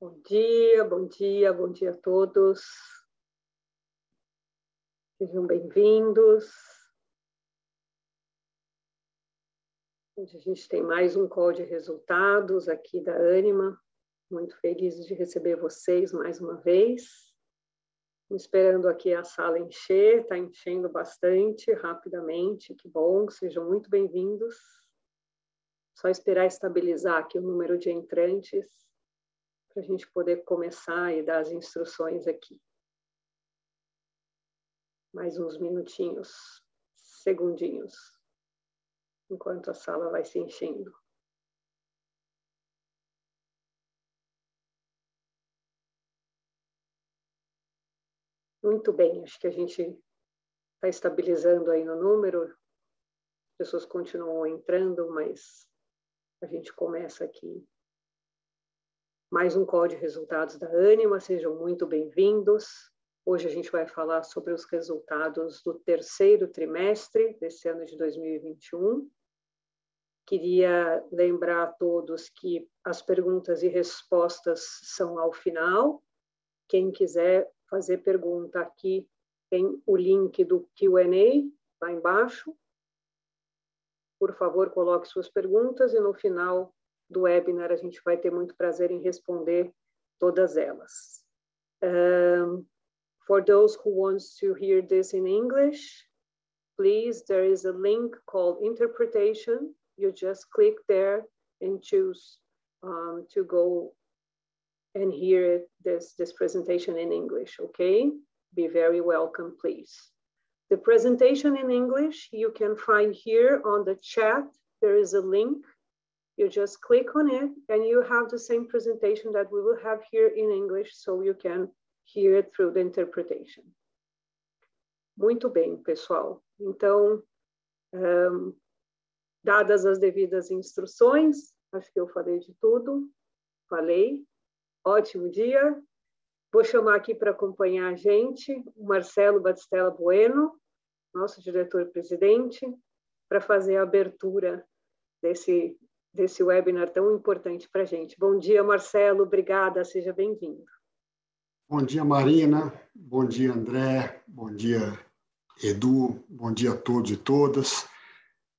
Bom dia, bom dia, bom dia a todos. Sejam bem-vindos. Hoje a gente tem mais um call de resultados aqui da Anima. Muito feliz de receber vocês mais uma vez. Esperando aqui a sala encher, está enchendo bastante rapidamente. Que bom, sejam muito bem-vindos. Só esperar estabilizar aqui o número de entrantes para a gente poder começar e dar as instruções aqui. Mais uns minutinhos, segundinhos, enquanto a sala vai se enchendo. Muito bem, acho que a gente está estabilizando aí no número, as pessoas continuam entrando, mas a gente começa aqui mais um call de resultados da Anima, sejam muito bem-vindos. Hoje a gente vai falar sobre os resultados do terceiro trimestre desse ano de 2021. Queria lembrar a todos que as perguntas e respostas são ao final. Quem quiser fazer pergunta aqui, tem o link do Q&A lá embaixo. Por favor, coloque suas perguntas e no final do webinar, a gente vai ter muito prazer em responder todas elas. Um, for those who wants to hear this in English, please, there is a link called interpretation. You just click there and choose um, to go and hear this, this presentation in English, okay? Be very welcome, please. The presentation in English you can find here on the chat. There is a link you just click on it and you have the same presentation that we will have here in English so you can hear it through the interpretation. Muito bem, pessoal. Então, um, dadas as devidas instruções, acho que eu falei de tudo. Falei. Ótimo dia. Vou chamar aqui para acompanhar a gente o Marcelo Batistella Bueno, nosso diretor-presidente, para fazer a abertura desse desse webinar tão importante para a gente. Bom dia, Marcelo, obrigada, seja bem-vindo. Bom dia, Marina, bom dia, André, bom dia, Edu, bom dia a todos e todas.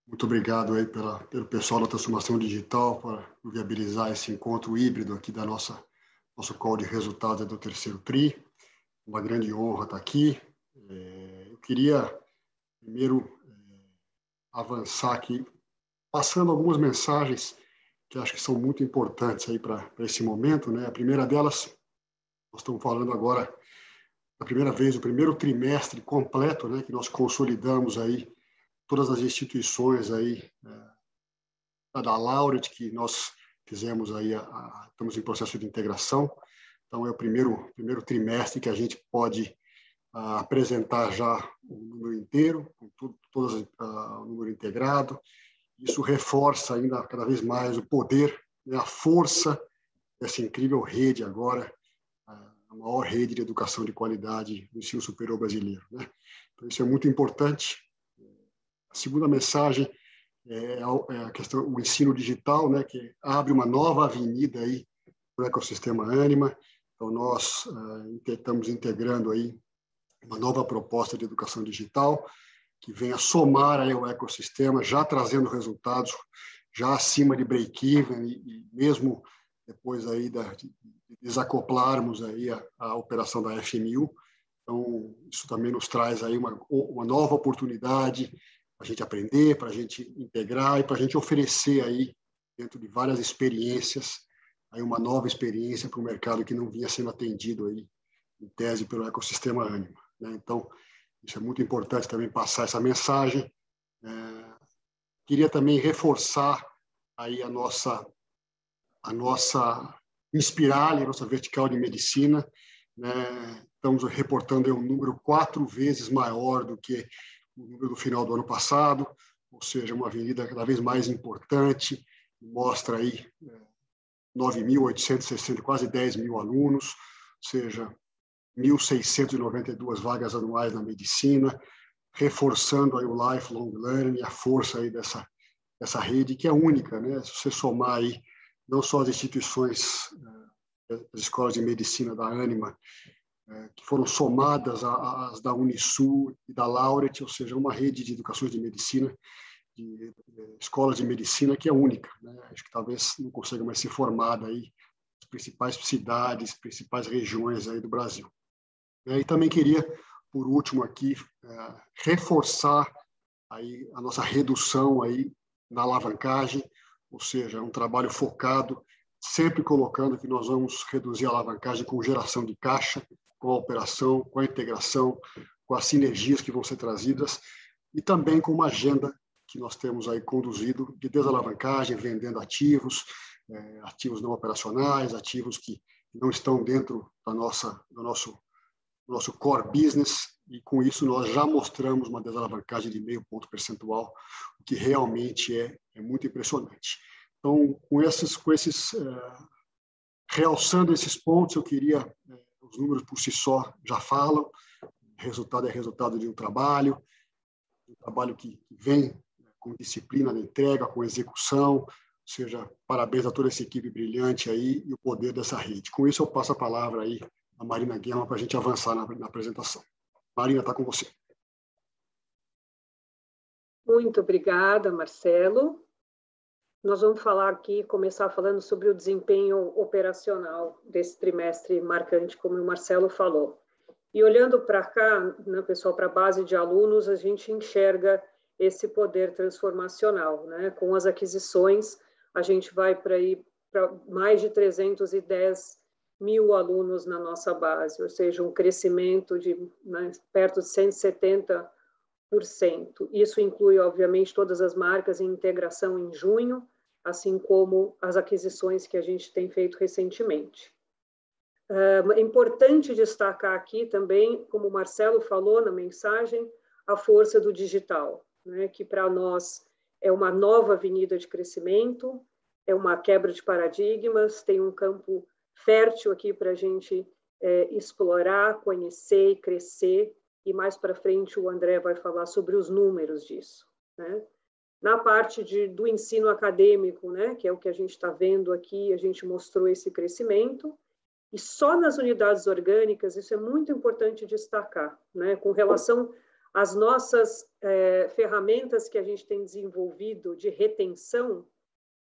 Muito obrigado aí pela, pelo pessoal da transformação digital para viabilizar esse encontro híbrido aqui da nossa nosso call de resultados do terceiro TRI. Uma grande honra estar aqui. É, eu queria primeiro é, avançar aqui passando algumas mensagens que acho que são muito importantes aí para esse momento, né? A primeira delas, nós estamos falando agora da primeira vez, o primeiro trimestre completo, né? Que nós consolidamos aí todas as instituições aí é, da Lauret que nós fizemos aí, a, a, estamos em processo de integração. Então é o primeiro primeiro trimestre que a gente pode a, ah, apresentar já o número inteiro, com tudo, todas ah, o número integrado isso reforça ainda cada vez mais o poder, né, a força dessa incrível rede agora, a maior rede de educação de qualidade do ensino superior brasileiro. Né? Então, isso é muito importante. A segunda mensagem é a é questão o ensino digital, né, que abre uma nova avenida aí para o ecossistema Anima. Então, nós uh, estamos integrando aí uma nova proposta de educação digital, que venha somar aí ao ecossistema, já trazendo resultados já acima de break-even e, e, mesmo depois aí da, de desacoplarmos aí a, a, operação da FMU. Então, isso também nos traz aí uma, uma nova oportunidade para a gente aprender, para a gente integrar e para a gente oferecer aí, dentro de várias experiências, aí uma nova experiência para o mercado que não vinha sendo atendido aí, em tese, pelo ecossistema Anima. Né? Então, isso é muito importante também passar essa mensagem. É, queria também reforçar aí a nossa a nossa inspirar a nossa vertical de medicina. Né? Estamos reportando um número quatro vezes maior do que o número do final do ano passado, ou seja, uma avenida cada vez mais importante, mostra aí 9.860, é, quase 10 mil alunos, ou seja, 1.692 vagas anuais na medicina, reforçando aí o lifelong learning, a força aí dessa, dessa rede, que é única, né? Se você somar aí não só as instituições eh, as escolas de medicina da Anima, é, que foram somadas às da Unisul e da Laureate, ou seja, uma rede de educações de medicina, de, de escolas de medicina que é única. Né? Acho que talvez não consiga mais ser formada aí as principais cidades, principais regiões aí do Brasil. E também queria, por último aqui, é, reforçar aí a nossa redução aí na alavancagem, ou seja, um trabalho focado, sempre colocando que nós vamos reduzir a alavancagem com geração de caixa, com a operação, com a integração, com as sinergias que vão ser trazidas e também com uma agenda que nós temos aí conduzido de desalavancagem, vendendo ativos, é, ativos não operacionais, ativos que não estão dentro da nossa, do nosso, nosso core business, e com isso nós já mostramos uma desalavancagem de meio ponto percentual, o que realmente é, é muito impressionante. Então, com esses, com esses uh, realçando esses pontos, eu queria, uh, os números por si só já falam, resultado é resultado de um trabalho, um trabalho que vem com disciplina na entrega, com execução, ou seja, parabéns a toda essa equipe brilhante aí e o poder dessa rede. Com isso, eu passo a palavra aí a Marina Guerra para a gente avançar na, na apresentação. Marina, está com você. Muito obrigada, Marcelo. Nós vamos falar aqui, começar falando sobre o desempenho operacional desse trimestre marcante, como o Marcelo falou. E olhando para cá, né, pessoal, para a base de alunos, a gente enxerga esse poder transformacional. Né? Com as aquisições, a gente vai para mais de 310 mil alunos na nossa base, ou seja, um crescimento de né, perto de 170%. Isso inclui, obviamente, todas as marcas em integração em junho, assim como as aquisições que a gente tem feito recentemente. É importante destacar aqui também, como o Marcelo falou na mensagem, a força do digital, né, que para nós é uma nova avenida de crescimento, é uma quebra de paradigmas, tem um campo fértil aqui para a gente é, explorar, conhecer e crescer, e mais para frente o André vai falar sobre os números disso. Né? Na parte de, do ensino acadêmico, né, que é o que a gente está vendo aqui, a gente mostrou esse crescimento, e só nas unidades orgânicas, isso é muito importante destacar, né, com relação às nossas é, ferramentas que a gente tem desenvolvido de retenção,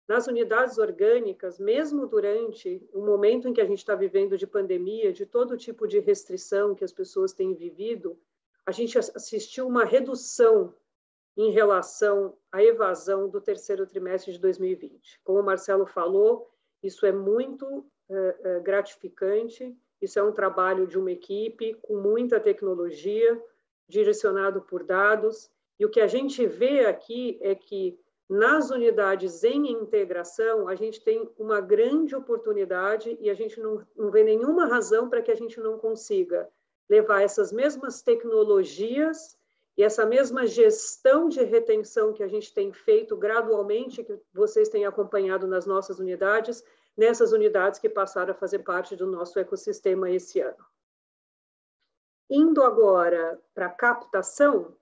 nas unidades orgânicas, mesmo durante o momento em que a gente está vivendo de pandemia, de todo tipo de restrição que as pessoas têm vivido, a gente assistiu uma redução em relação à evasão do terceiro trimestre de 2020. Como o Marcelo falou, isso é muito é, gratificante, isso é um trabalho de uma equipe com muita tecnologia, direcionado por dados, e o que a gente vê aqui é que nas unidades em integração, a gente tem uma grande oportunidade e a gente não, não vê nenhuma razão para que a gente não consiga levar essas mesmas tecnologias e essa mesma gestão de retenção que a gente tem feito gradualmente, que vocês têm acompanhado nas nossas unidades, nessas unidades que passaram a fazer parte do nosso ecossistema esse ano. Indo agora para captação,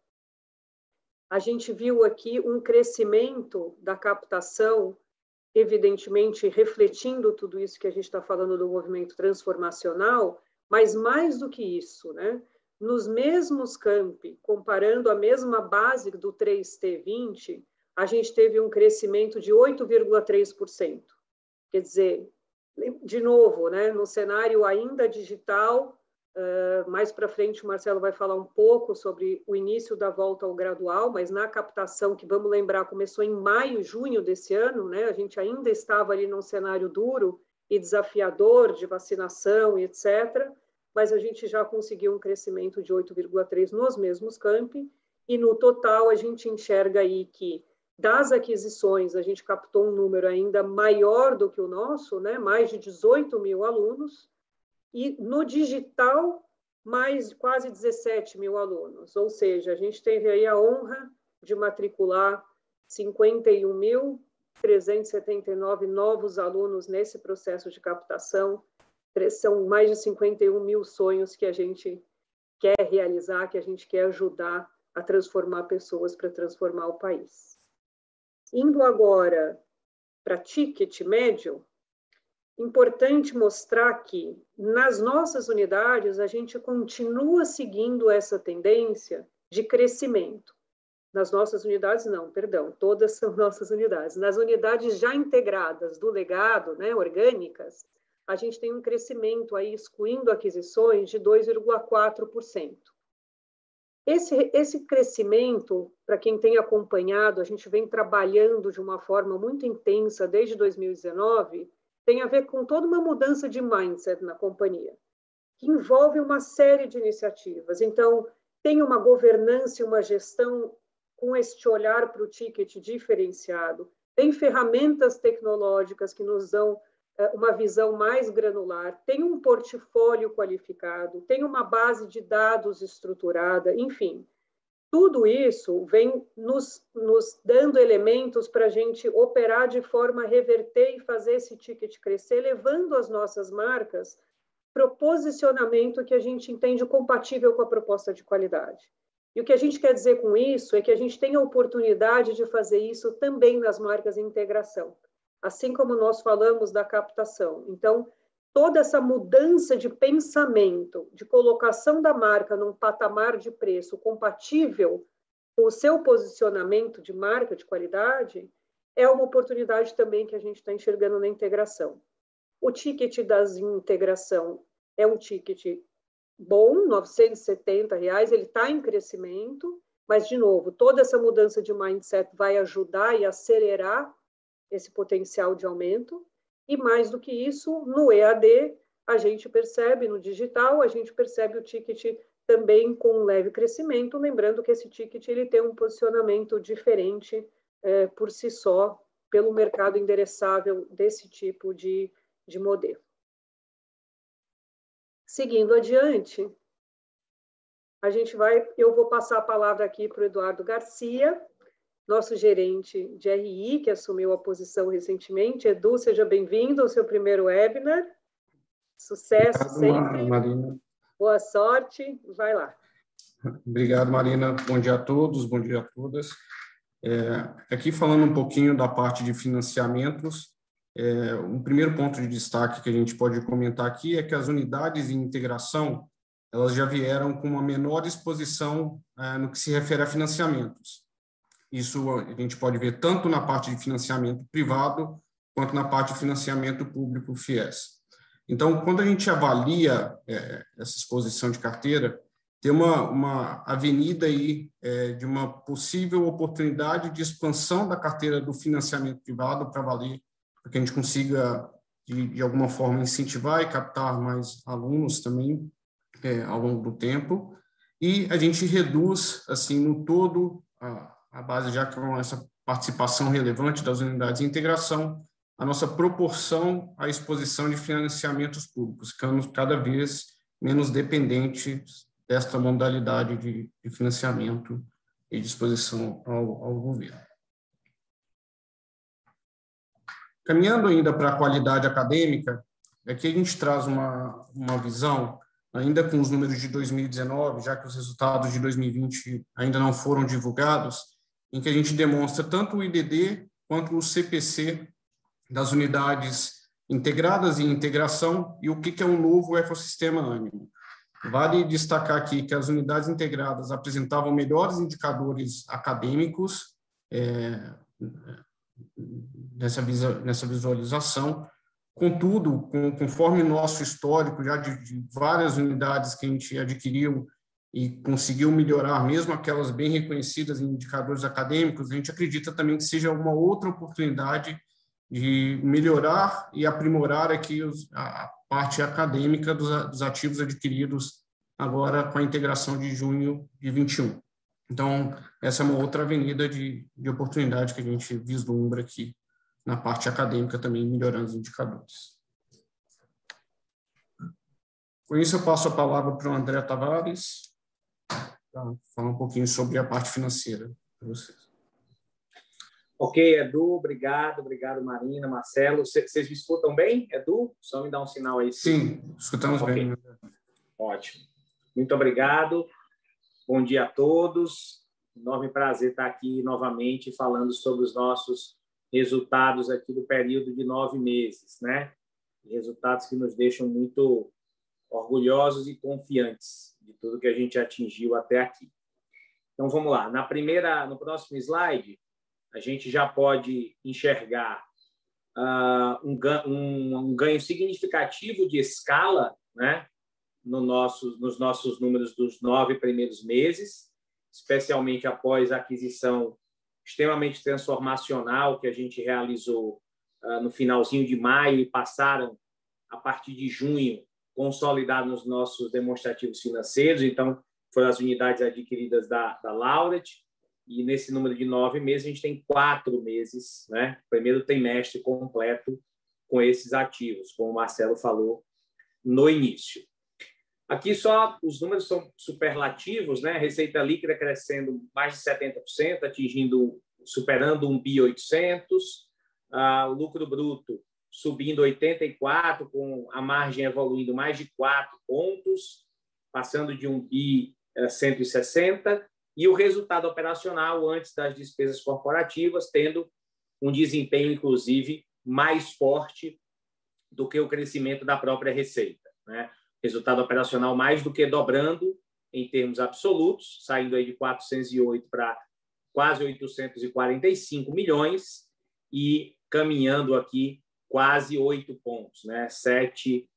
a gente viu aqui um crescimento da captação, evidentemente refletindo tudo isso que a gente está falando do movimento transformacional, mas mais do que isso, né? Nos mesmos campi, comparando a mesma base do 3T20, a gente teve um crescimento de 8,3%. Quer dizer, de novo, né, no cenário ainda digital, Uh, mais para frente, o Marcelo vai falar um pouco sobre o início da volta ao gradual, mas na captação, que vamos lembrar, começou em maio, junho desse ano, né? A gente ainda estava ali num cenário duro e desafiador de vacinação e etc. Mas a gente já conseguiu um crescimento de 8,3 nos mesmos campi, e no total a gente enxerga aí que das aquisições a gente captou um número ainda maior do que o nosso, né? Mais de 18 mil alunos e no digital, mais quase 17 mil alunos. Ou seja, a gente teve aí a honra de matricular 51.379 novos alunos nesse processo de captação. São mais de 51 mil sonhos que a gente quer realizar, que a gente quer ajudar a transformar pessoas para transformar o país. Indo agora para ticket médio, importante mostrar que nas nossas unidades a gente continua seguindo essa tendência de crescimento. Nas nossas unidades, não, perdão, todas são nossas unidades. Nas unidades já integradas do legado, né, orgânicas, a gente tem um crescimento aí, excluindo aquisições, de 2,4%. Esse, esse crescimento, para quem tem acompanhado, a gente vem trabalhando de uma forma muito intensa desde 2019, tem a ver com toda uma mudança de mindset na companhia, que envolve uma série de iniciativas. Então, tem uma governança e uma gestão com este olhar para o ticket diferenciado, tem ferramentas tecnológicas que nos dão eh, uma visão mais granular, tem um portfólio qualificado, tem uma base de dados estruturada, enfim. Tudo isso vem nos, nos dando elementos para a gente operar de forma a reverter e fazer esse ticket crescer, levando as nossas marcas para o posicionamento que a gente entende compatível com a proposta de qualidade. E o que a gente quer dizer com isso é que a gente tem a oportunidade de fazer isso também nas marcas em integração assim como nós falamos da captação. Então, toda essa mudança de pensamento, de colocação da marca num patamar de preço compatível com o seu posicionamento de marca de qualidade, é uma oportunidade também que a gente está enxergando na integração. O ticket das integração é um ticket bom, 970 reais, ele está em crescimento, mas de novo, toda essa mudança de mindset vai ajudar e acelerar esse potencial de aumento. E mais do que isso, no EAD, a gente percebe, no digital, a gente percebe o ticket também com um leve crescimento, lembrando que esse ticket ele tem um posicionamento diferente é, por si só, pelo mercado endereçável desse tipo de, de modelo. Seguindo adiante, a gente vai, eu vou passar a palavra aqui para o Eduardo Garcia, nosso gerente de RI, que assumiu a posição recentemente. Edu, seja bem-vindo ao seu primeiro webinar. Sucesso Obrigado, sempre. Marina. Boa sorte. Vai lá. Obrigado, Marina. Bom dia a todos, bom dia a todas. É, aqui falando um pouquinho da parte de financiamentos, é, um primeiro ponto de destaque que a gente pode comentar aqui é que as unidades de integração elas já vieram com uma menor exposição é, no que se refere a financiamentos. Isso a gente pode ver tanto na parte de financiamento privado quanto na parte de financiamento público FIES. Então, quando a gente avalia é, essa exposição de carteira, tem uma, uma avenida aí é, de uma possível oportunidade de expansão da carteira do financiamento privado para valer, para que a gente consiga, de, de alguma forma, incentivar e captar mais alunos também é, ao longo do tempo. E a gente reduz, assim, no todo, a, a base já com essa participação relevante das unidades de integração, a nossa proporção à exposição de financiamentos públicos, ficando cada vez menos dependentes desta modalidade de, de financiamento e disposição ao, ao governo. Caminhando ainda para a qualidade acadêmica, aqui a gente traz uma, uma visão, ainda com os números de 2019, já que os resultados de 2020 ainda não foram divulgados, em que a gente demonstra tanto o IDD quanto o CPC das unidades integradas e integração e o que é um novo ecossistema ânimo. Vale destacar aqui que as unidades integradas apresentavam melhores indicadores acadêmicos é, nessa, nessa visualização, contudo, com, conforme nosso histórico já de, de várias unidades que a gente adquiriu e conseguiu melhorar, mesmo aquelas bem reconhecidas em indicadores acadêmicos, a gente acredita também que seja uma outra oportunidade de melhorar e aprimorar aqui os, a parte acadêmica dos, dos, ativos adquiridos agora com a integração de junho de 21. Então, essa é uma outra avenida de, de oportunidade que a gente vislumbra aqui na parte acadêmica também, melhorando os indicadores. Com isso, eu passo a palavra para o André Tavares falar um pouquinho sobre a parte financeira para vocês. Ok, Edu, obrigado, obrigado, Marina, Marcelo. Vocês me escutam bem, Edu? Só me dá um sinal aí. Sim, escutamos okay. bem. Ótimo. Muito obrigado. Bom dia a todos. Enorme prazer estar aqui novamente falando sobre os nossos resultados aqui do período de nove meses, né? resultados que nos deixam muito orgulhosos e confiantes de tudo que a gente atingiu até aqui. Então vamos lá. Na primeira, no próximo slide, a gente já pode enxergar uh, um, um, um, ganho significativo de escala, né, no nosso, nos nossos números dos nove primeiros meses, especialmente após a aquisição extremamente transformacional que a gente realizou uh, no finalzinho de maio e passaram a partir de junho consolidar nos nossos demonstrativos financeiros. Então, foram as unidades adquiridas da, da Lauret, e nesse número de nove meses, a gente tem quatro meses, né? primeiro trimestre completo com esses ativos, como o Marcelo falou no início. Aqui só os números são superlativos, né? Receita líquida crescendo mais de 70%, atingindo, superando um bi 800, o lucro bruto subindo 84, com a margem evoluindo mais de 4 pontos, passando de um bi 160, eh, e o resultado operacional antes das despesas corporativas tendo um desempenho, inclusive, mais forte do que o crescimento da própria receita. Né? Resultado operacional mais do que dobrando em termos absolutos, saindo aí de 408 para quase 845 milhões e caminhando aqui quase 8 pontos, né? 7,8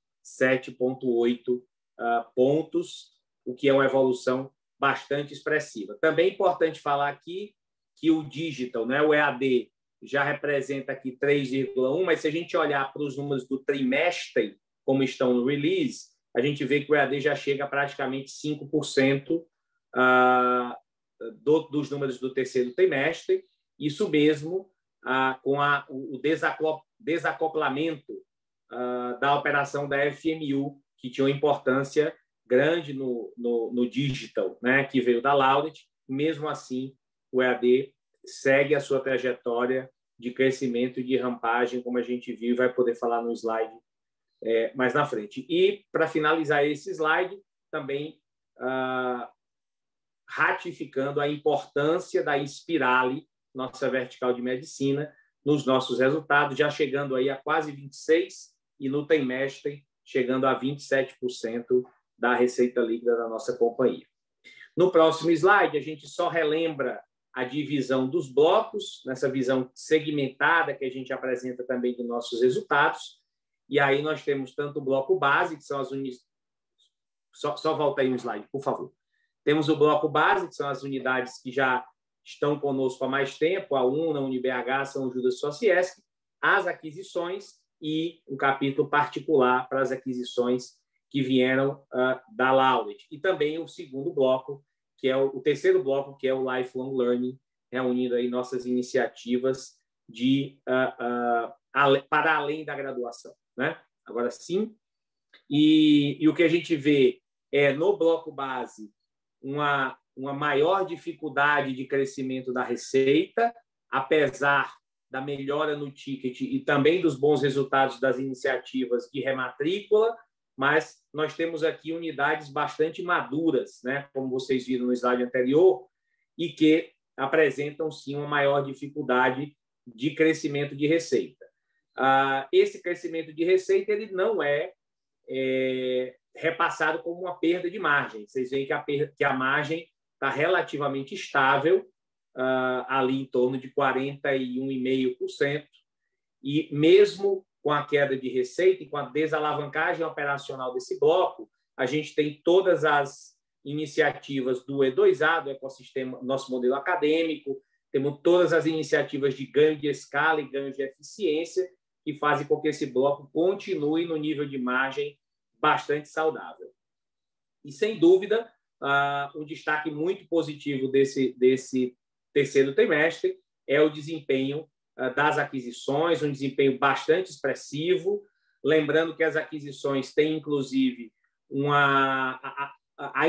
uh, pontos, o que é uma evolução bastante expressiva. Também é importante falar aqui que o digital, né, o EAD, já representa aqui 3,1, mas se a gente olhar para os números do trimestre, como estão no release, a gente vê que o EAD já chega a praticamente 5% uh, do, dos números do terceiro trimestre, isso mesmo uh, com a, o desacoplamento uh, da operação da FMU, que tinha uma importância grande no, no, no digital, né, que veio da Laudet. Mesmo assim, o EAD segue a sua trajetória de crescimento e de rampagem, como a gente viu e vai poder falar no slide é, mais na frente. E, para finalizar esse slide, também ah, ratificando a importância da Inspirale, nossa vertical de medicina, nos nossos resultados, já chegando aí a quase 26% e no trimestre chegando a 27% da receita líquida da nossa companhia. No próximo slide, a gente só relembra a divisão dos blocos, nessa visão segmentada que a gente apresenta também de nossos resultados. E aí nós temos tanto o bloco base, que são as unidades. Só, só volta aí um slide, por favor. Temos o bloco base, que são as unidades que já estão conosco há mais tempo, a UNA, a UniBH, São Judas Sociesc, as aquisições e um capítulo particular para as aquisições que vieram uh, da Laudet. E também o segundo bloco, que é o, o, terceiro bloco, que é o Lifelong Learning, reunindo aí nossas iniciativas de uh, uh, ale, para além da graduação. Né? Agora sim. E, e o que a gente vê é, no bloco base, uma, uma maior dificuldade de crescimento da receita, apesar da melhora no ticket e também dos bons resultados das iniciativas de rematrícula, mas nós temos aqui unidades bastante maduras, né, como vocês viram no slide anterior, e que apresentam sim uma maior dificuldade de crescimento de receita. Ah, esse crescimento de receita ele não é, é, repassado como uma perda de margem. Vocês veem que a, que a margem está relativamente estável, ah, ali em torno de 41,5%, e mesmo com a queda de receita e com a desalavancagem operacional desse bloco, a gente tem todas as iniciativas do E2A, do ecossistema, nosso modelo acadêmico, temos todas as iniciativas de ganho de escala e ganho de eficiência que fazem com que esse bloco continue no nível de margem bastante saudável. E, sem dúvida, uh, um destaque muito positivo desse, desse terceiro trimestre é o desempenho ah, das aquisições, um desempenho bastante expressivo. Lembrando que as aquisições têm, inclusive, uma, a, a, a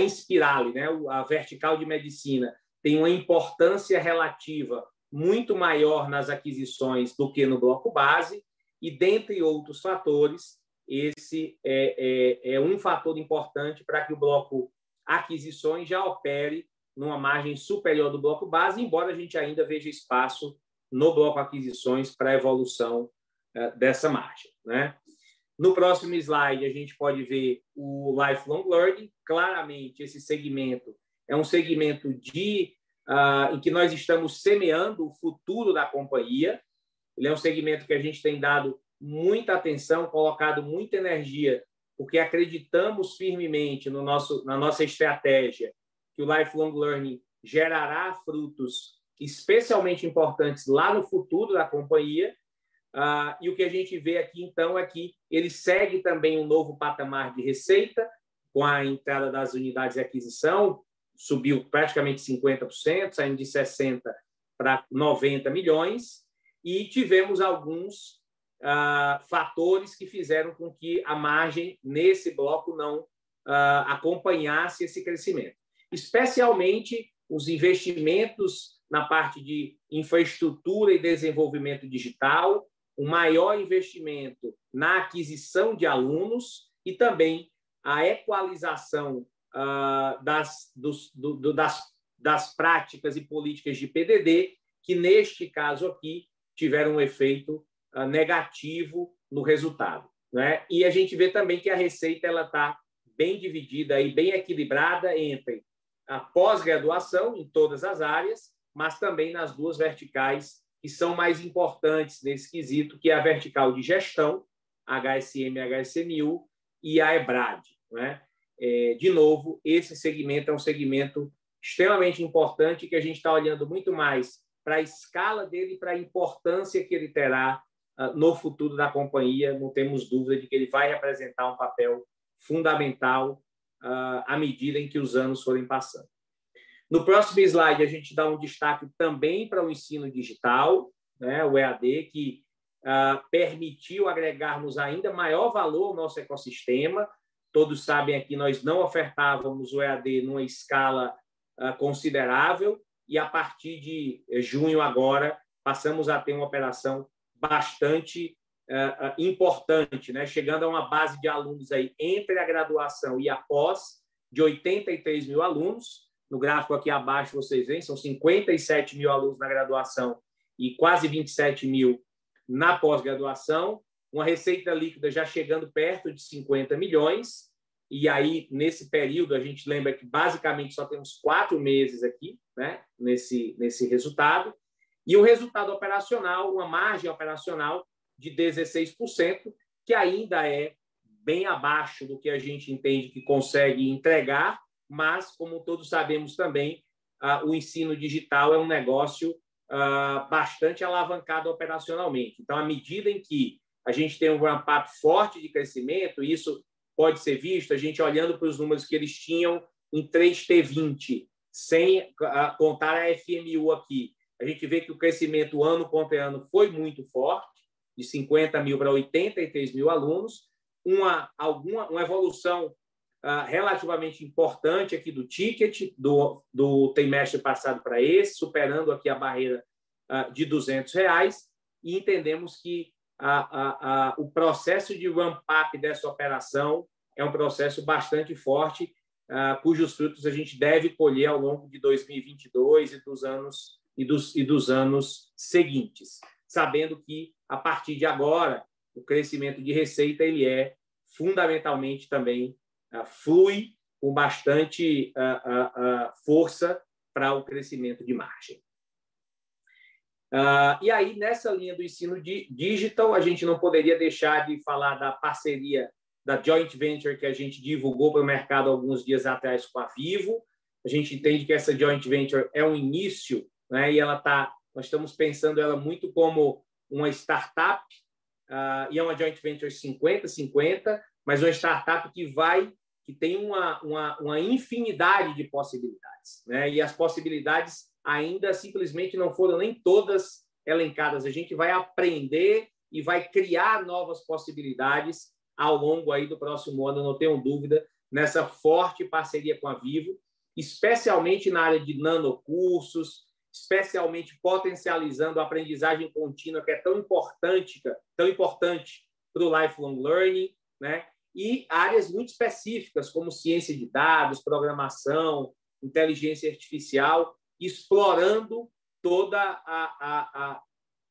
né? a vertical de medicina, tem uma importância relativa muito maior nas aquisições do que no bloco base, e, dentre outros fatores, esse é, é, é um fator importante para que o bloco aquisições já opere numa margem superior do bloco base, embora a gente ainda veja espaço no bloco aquisições para evolução eh, dessa margem. Né? No próximo slide, a gente pode ver o lifelong learning. Claramente, esse segmento é um segmento de, uh, em que nós estamos semeando o futuro da companhia. Ele é um segmento que a gente tem dado muita atenção, colocado muita energia, porque acreditamos firmemente no nosso, na nossa estratégia que o lifelong learning gerará frutos especialmente importantes lá no futuro da companhia. Uh, e o que a gente vê aqui, então, é que ele segue também um novo patamar de receita, com a entrada das unidades de aquisição, subiu praticamente 50%, saindo de 60 para 90 milhões, e tivemos alguns uh, fatores que fizeram com que a margem nesse bloco não uh, acompanhasse esse crescimento, especialmente os investimentos na parte de infraestrutura e desenvolvimento digital, um maior investimento na aquisição de alunos e também a equalização uh, das, dos, do, do, das, das práticas e políticas de PDD, que neste caso aqui tiveram um efeito negativo no resultado. Né? E a gente vê também que a receita ela está bem dividida e bem equilibrada entre a pós-graduação em todas as áreas, mas também nas duas verticais que são mais importantes nesse quesito, que é a vertical de gestão, HSM e HSMU, e a EBRAD. Né? É, de novo, esse segmento é um segmento extremamente importante que a gente está olhando muito mais para a escala dele, para a importância que ele terá no futuro da companhia. Não temos dúvida de que ele vai representar um papel fundamental uh, à medida em que os anos forem passando. No próximo slide, a gente dá um destaque também para o ensino digital, né, o EAD, que uh, permitiu agregarmos ainda maior valor ao nosso ecossistema, Todos sabem aqui, nós não ofertávamos o EAD numa escala uh, considerável e a partir de junho agora passamos a ter uma operação bastante uh, importante, né? chegando a uma base de alunos aí entre a graduação e a pós de 83 mil alunos. No gráfico aqui abaixo vocês veem, são 57 mil alunos na graduação e quase 27 mil na pós-graduação uma receita líquida já chegando perto de 50 milhões, e aí, nesse período, a gente lembra que basicamente só temos quatro meses aqui, né, nesse, nesse resultado, e o resultado operacional, uma margem operacional de 16%, que ainda é bem abaixo do que a gente entende que consegue entregar, mas, como todos sabemos também, uh, o ensino digital é um negócio uh, bastante alavancado operacionalmente. Então, à medida em que a gente tem um ramp-up forte de crescimento, isso pode ser visto a gente olhando para os números que eles tinham em 3T20, sem contar a FMU aqui. A gente vê que o crescimento ano contra ano foi muito forte, de 50 mil para 83 mil alunos, uma, alguma, uma evolução uh, relativamente importante aqui do ticket, do, do trimestre passado para esse, superando aqui a barreira uh, de 200 reais, e entendemos que a, a, a, o processo de ramp-up dessa operação é um processo bastante forte, uh, cujos frutos a gente deve colher ao longo de 2022 e dos anos e dos, e dos anos seguintes, sabendo que a partir de agora o crescimento de receita ele é fundamentalmente também uh, flui com bastante uh, força para o crescimento de margem. Uh, e aí, nessa linha do ensino digital, a gente não poderia deixar de falar da parceria da joint venture que a gente divulgou para o mercado alguns dias atrás com a Vivo. A gente entende que essa joint venture é um início, né? E ela tá, nós estamos pensando ela muito como uma startup uh, e é uma joint venture 50-50, mas uma startup que vai que tem uma, uma, uma infinidade de possibilidades, né? E as possibilidades ainda simplesmente não foram nem todas elencadas. A gente vai aprender e vai criar novas possibilidades ao longo aí do próximo ano, não tenho dúvida, nessa forte parceria com a Vivo, especialmente na área de nanocursos, especialmente potencializando a aprendizagem contínua, que é tão importante, tão importante para o lifelong learning, né? E áreas muito específicas, como ciência de dados, programação, inteligência artificial, explorando toda a, a, a,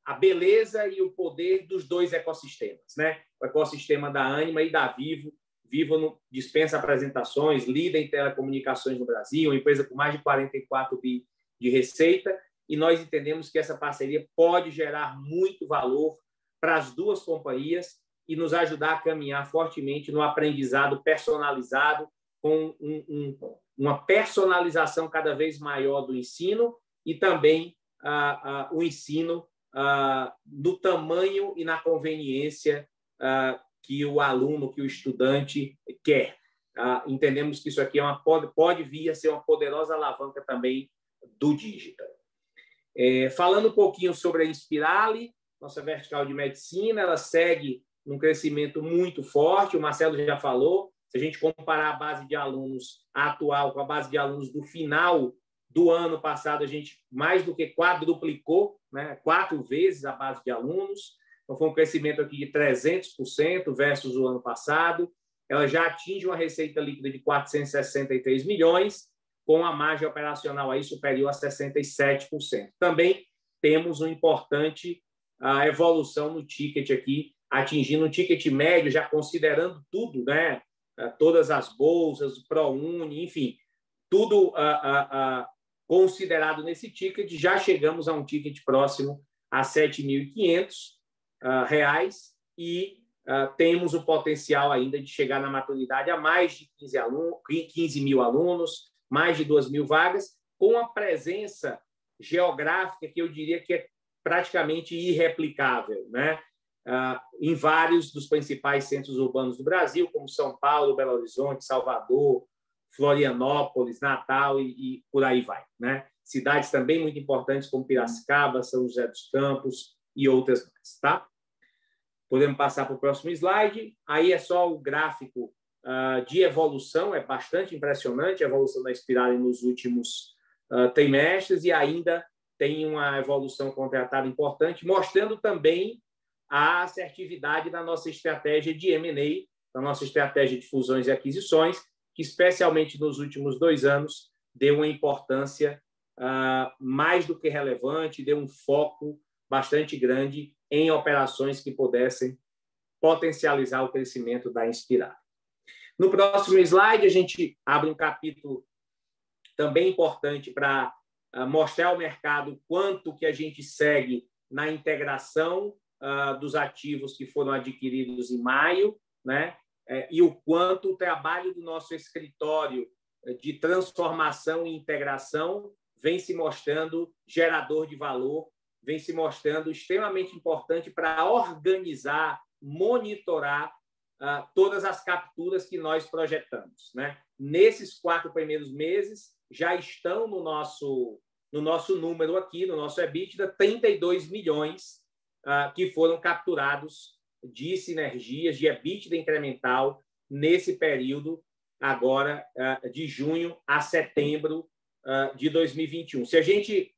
a beleza e o poder dos dois ecossistemas, né? O ecossistema da Anima e da Vivo. Vivo dispensa apresentações, líder em telecomunicações no Brasil, uma empresa com mais de 44 bi de receita, e nós entendemos que essa parceria pode gerar muito valor para as duas companhias e nos ajudar a caminhar fortemente no aprendizado personalizado, com um, um, uma personalização cada vez maior do ensino e também o ensino ah, no tamanho e na conveniência que o aluno, que o estudante quer. Entendemos que isso aqui é uma, pode, pode vir a ser uma poderosa alavanca também do digital. É, falando um pouquinho sobre a Inspirale, nossa vertical de medicina, ela segue num crescimento muito forte, o Marcelo já falou, se a gente comparar a base de alunos atual com a base de alunos do final do ano passado, a gente mais do que quadruplicou, né? quatro vezes a base de alunos. Então, foi um crescimento aqui de 300% versus o ano passado. Ela já atinge uma receita líquida de 463 milhões, com a margem operacional aí superior a 67%. Também temos uma importante a evolução no ticket aqui, atingindo um ticket médio, já considerando tudo, né? todas as bolsas, o ProUni, enfim, tudo considerado nesse ticket, já chegamos a um ticket próximo a 7.500 reais e temos o potencial ainda de chegar na maturidade a mais de 15, alunos, 15 mil alunos, mais de 2 mil vagas, com a presença geográfica que eu diria que é praticamente irreplicável, né? Ah, em vários dos principais centros urbanos do Brasil, como São Paulo, Belo Horizonte, Salvador, Florianópolis, Natal e, e por aí vai, né? Cidades também muito importantes como Piracicaba, São José dos Campos e outras mais, tá? Podemos passar para o próximo slide. Aí é só o gráfico de evolução, é bastante impressionante a evolução da espiral nos últimos uh, trimestres e ainda tem uma evolução contratada importante, mostrando também a assertividade da nossa estratégia de M&A, da nossa estratégia de fusões e aquisições, que especialmente nos últimos dois anos deu uma importância uh, mais do que relevante, deu um foco bastante grande em operações que pudessem potencializar o crescimento da Inspirar. No próximo slide, a gente abre um capítulo também importante para uh, mostrar ao mercado quanto que a gente segue na integração uh, dos ativos que foram adquiridos em maio, né? É, e o quanto o trabalho do nosso escritório de transformação e integração vem se mostrando gerador de valor, vem se mostrando extremamente importante para organizar, monitorar uh, todas as capturas que nós projetamos. Né? Nesses quatro primeiros meses, já estão no nosso, no nosso número aqui, no nosso EBITDA, 32 milhões uh, que foram capturados de sinergias, de EBITDA incremental nesse período agora uh, de junho a setembro de 2021. Se a gente,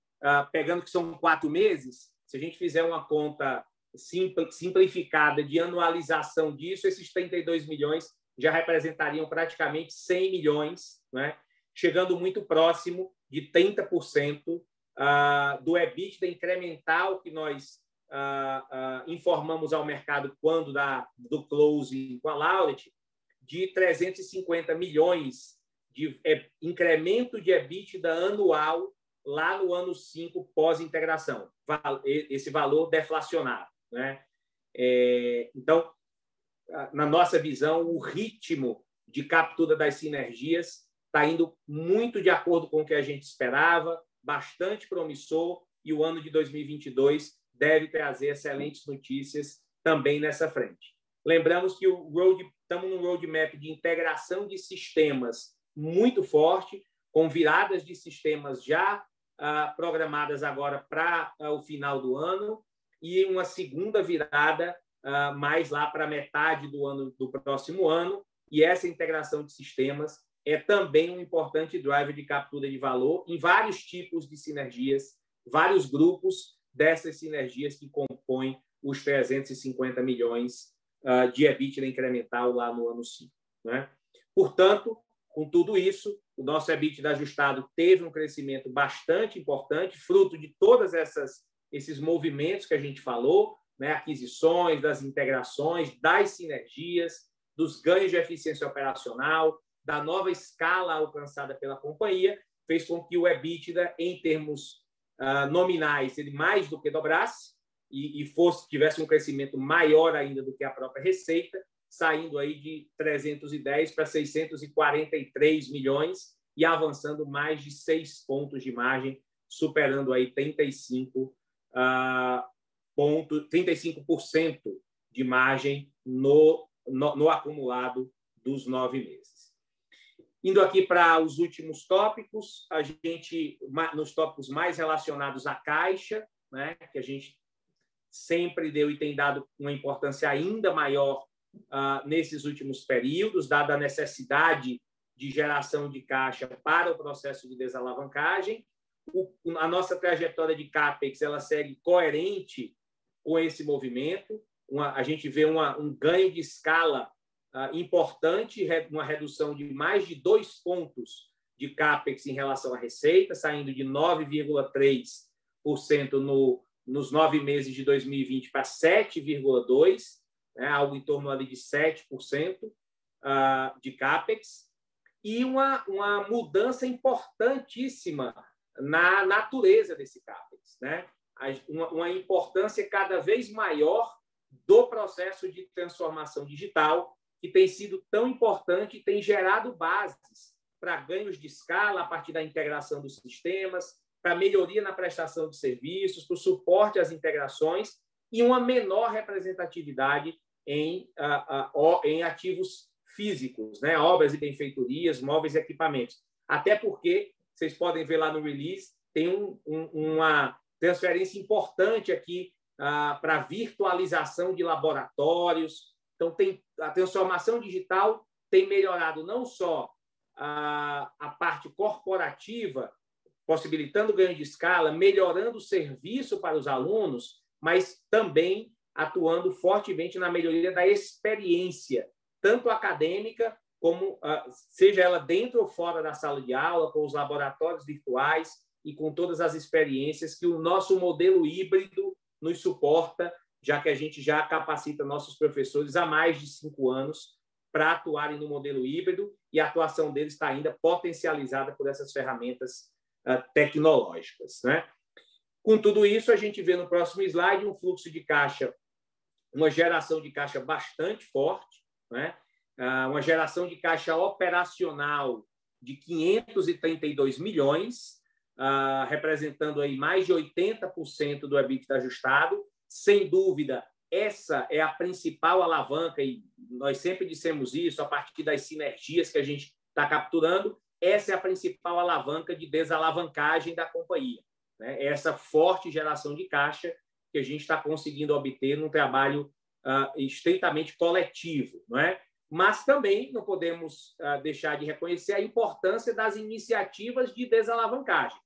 pegando que são quatro meses, se a gente fizer uma conta simplificada de anualização disso, esses 32 milhões já representariam praticamente 100 milhões, né? chegando muito próximo de 30% do EBITDA incremental que nós uh, uh, informamos ao mercado quando da, do close com a Lauret, de 350 milhões de é, incremento de EBITDA anual lá no ano 5 pós-integração, esse valor deflacionado. Né? É, então, na nossa visão, o ritmo de captura das sinergias está indo muito de acordo com o que a gente esperava, bastante promissor, e o ano de 2022 deve trazer excelentes notícias também nessa frente. Lembramos que o road, estamos num roadmap de integração de sistemas muito forte, com viradas de sistemas já ah, programadas agora para ah, o final do ano e uma segunda virada ah, mais lá para metade do ano do próximo ano. E essa integração de sistemas é também um importante driver de captura de valor em vários tipos de sinergias, vários grupos dessas sinergias que compõem os 350 milhões uh, de EBITDA incremental lá no ano 5. Né? Portanto, com tudo isso, o nosso EBITDA ajustado teve um crescimento bastante importante, fruto de todas essas esses movimentos que a gente falou, né, aquisições, das integrações, das sinergias, dos ganhos de eficiência operacional, da nova escala alcançada pela companhia, fez com que o EBITDA, em termos uh, nominais, ele mais do que dobrasse e, e fosse tivesse um crescimento maior ainda do que a própria receita, saindo aí de 310 para 643 milhões e avançando mais de seis pontos de margem, superando aí 35 uh, ponto, 35% de margem no, no, no acumulado dos nove meses. Indo aqui para os últimos tópicos, a gente nos tópicos mais relacionados à caixa, né, que a gente sempre deu e tem dado uma importância ainda maior uh, nesses últimos períodos, dada a necessidade de geração de caixa para o processo de desalavancagem. O, a nossa trajetória de CAPEX ela segue coerente com esse movimento. Uma, a gente vê uma, um ganho de escala uh, importante, uma redução de mais de dois pontos de CAPEX em relação à receita, saindo de 9,3% no, nos nove meses de 2020 para 7,2%, né, algo em torno ali de 7% uh, ah, de CAPEX, e uma, uma mudança importantíssima na natureza desse CAPEX. Né? Uma, importância cada vez maior do processo de transformação digital, que tem sido tão importante e tem gerado bases para ganhos de escala a partir da integração dos sistemas, para melhoria na prestação de serviços, para o suporte às integrações e uma menor representatividade em, em ativos físicos, né? obras e benfeitorias, móveis e equipamentos. Até porque, vocês podem ver lá no release, tem um, um, uma transferência importante aqui para a virtualização de laboratórios. Então, tem a transformação digital tem melhorado não só a, a parte corporativa, possibilitando ganho de escala, melhorando o serviço para os alunos, mas também atuando fortemente na melhoria da experiência, tanto acadêmica como ah, seja ela dentro ou fora da sala de aula, com os laboratórios virtuais e com todas as experiências que o nosso modelo híbrido nos suporta, já que a gente já capacita nossos professores há mais de cinco anos para atuarem no modelo híbrido e a atuação deles está ainda potencializada por essas ferramentas uh, tecnológicas. Né? Com tudo isso, a gente vê no próximo slide um fluxo de caixa uma geração de caixa bastante forte, né? Ah, uma geração de caixa operacional de 532 milhões, ah, representando aí mais de 80% do EBITDA ajustado. Sem dúvida, essa é a principal alavanca, e nós sempre dissemos isso, a partir das sinergias que a gente está capturando, essa é a principal alavanca de desalavancagem da companhia. Né? Essa forte geração de caixa que a gente está conseguindo obter num trabalho uh, estritamente coletivo, não é? Mas também não podemos uh, deixar de reconhecer a importância das iniciativas de desalavancagem.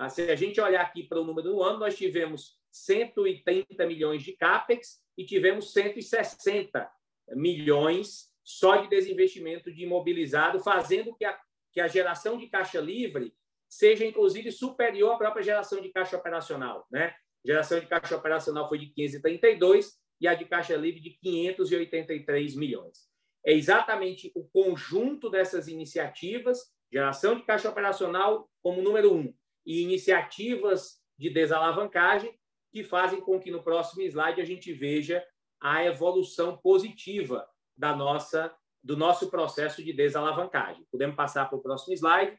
Uh, se a gente olhar aqui para o número do ano, nós tivemos 130 milhões de CAPEX e tivemos 160 milhões só de desinvestimento de imobilizado, fazendo que a, que a geração de caixa livre seja, inclusive, superior à própria geração de caixa operacional. Né? geração de caixa operacional foi de 532 e a de caixa livre de 583 milhões. É exatamente o conjunto dessas iniciativas, geração de caixa operacional como número um, e iniciativas de desalavancagem, que fazem com que no próximo slide a gente veja a evolução positiva da nossa do nosso processo de desalavancagem. Podemos passar para o próximo slide.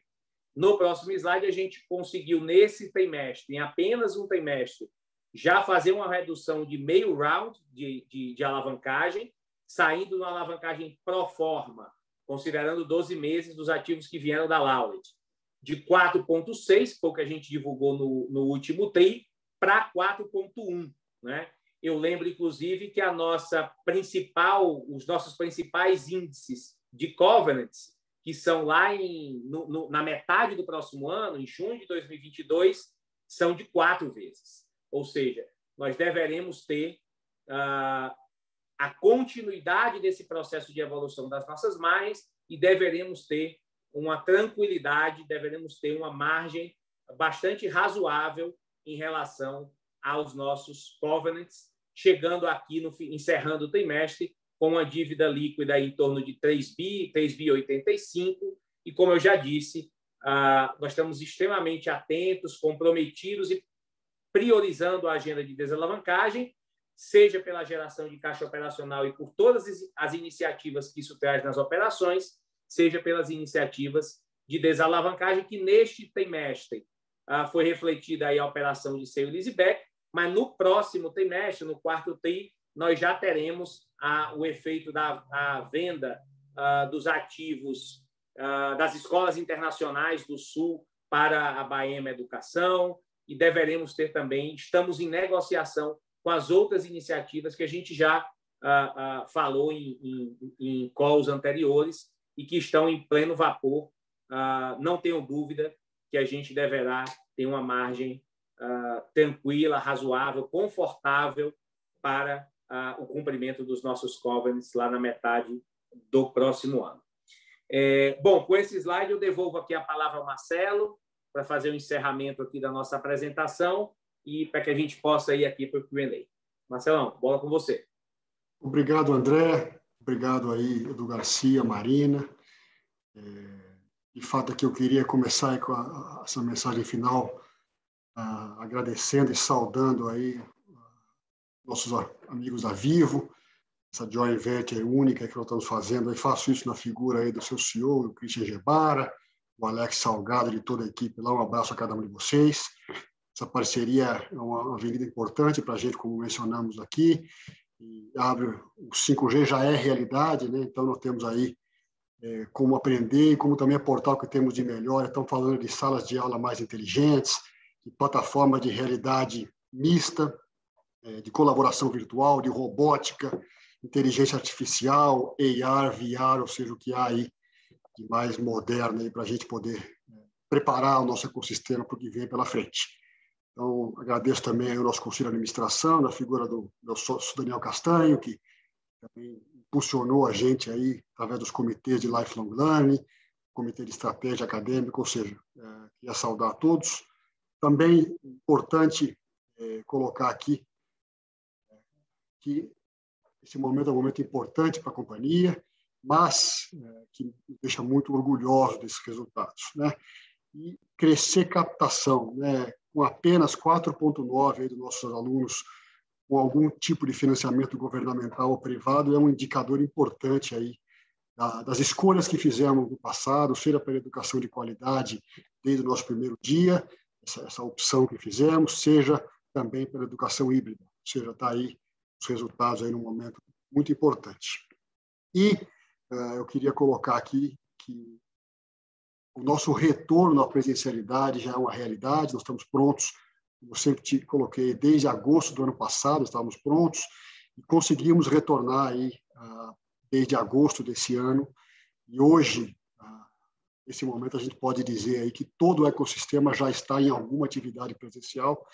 No próximo slide, a gente conseguiu, nesse trimestre, em apenas um trimestre, já fazer uma redução de meio round de, de, de alavancagem, saindo uma alavancagem pro forma, considerando 12 meses dos ativos que vieram da Lauret, de 4,6, foi o que a gente divulgou no, no último TRI, para 4,1. Né? Eu lembro, inclusive, que a nossa principal, os nossos principais índices de covenants que são lá em, no, no, na metade do próximo ano, em junho de 2022, são de quatro vezes. Ou seja, nós deveremos ter ah, a continuidade desse processo de evolução das nossas margens e deveremos ter uma tranquilidade, deveremos ter uma margem bastante razoável em relação aos nossos covenants, chegando aqui, no, encerrando o trimestre, com uma dívida líquida em torno de 3 bi, 3 bi 85, e como eu já disse, ah, nós estamos extremamente atentos, comprometidos e priorizando a agenda de desalavancagem, seja pela geração de caixa operacional e por todas as iniciativas que isso traz nas operações, seja pelas iniciativas de desalavancagem que neste trimestre ah, foi refletida aí a operação de sale leaseback, mas no próximo trimestre, no quarto TRI, nós já teremos a, o efeito da a venda uh, dos ativos uh, das escolas internacionais do Sul para a Baema Educação e deveremos ter também, estamos em negociação com as outras iniciativas que a gente já uh, falou em, em, em calls anteriores e que estão em pleno vapor. não tenho dúvida que a gente deverá ter uma margem tranquila, razoável, confortável para o cumprimento dos nossos covenants lá na metade do próximo ano. É, bom, com esse slide eu devolvo aqui a palavra ao Marcelo para fazer o encerramento aqui da nossa apresentação e para que a gente possa ir aqui para o Q&A. Marcelão, bola com você. Obrigado, André. Obrigado aí, Edu Garcia, Marina. É, de fato, aqui eu queria começar com a, essa mensagem final, agradecendo e saudando aí nossos amigos da Vivo, essa joint venture única que nós estamos fazendo. Eu faço isso na figura aí do seu CEO, o Christian Gebara, o Alex Salgado, de toda a equipe lá. Um abraço a cada um de vocês. Essa parceria é uma avenida importante para a gente, como mencionamos aqui. E abre, o 5G já é realidade, né? então nós temos aí é, como aprender e como também aportar o que temos de melhor. Estamos falando de salas de aula mais inteligentes, de plataforma de realidade mista, é, de colaboração virtual, de robótica, inteligência artificial, AR, VR, ou seja, o que há aí de mais moderno para a gente poder é, preparar o nosso ecossistema para o que vem pela frente. Então, agradeço também ao nosso conselho de administração, na figura do meu sócio Daniel Castanho, que também impulsionou a gente aí através dos comitês de lifelong learning, comitê de estratégia acadêmica, ou seja, é, queria saudar a todos. Também importante é, colocar aqui que esse momento é um momento importante para a companhia, mas é, que me deixa muito orgulhoso desses resultados. Né? E crescer captação, né? Com apenas 4,9% dos nossos alunos com algum tipo de financiamento governamental ou privado, é um indicador importante aí das escolhas que fizemos no passado, seja pela educação de qualidade desde o nosso primeiro dia, essa, essa opção que fizemos, seja também pela educação híbrida, ou seja, está aí os resultados aí num momento muito importante. E uh, eu queria colocar aqui que o nosso retorno à presencialidade já é uma realidade, nós estamos prontos, como sempre te coloquei, desde agosto do ano passado estávamos prontos e conseguimos retornar aí uh, desde agosto desse ano. E hoje uh, nesse momento a gente pode dizer aí que todo o ecossistema já está em alguma atividade presencial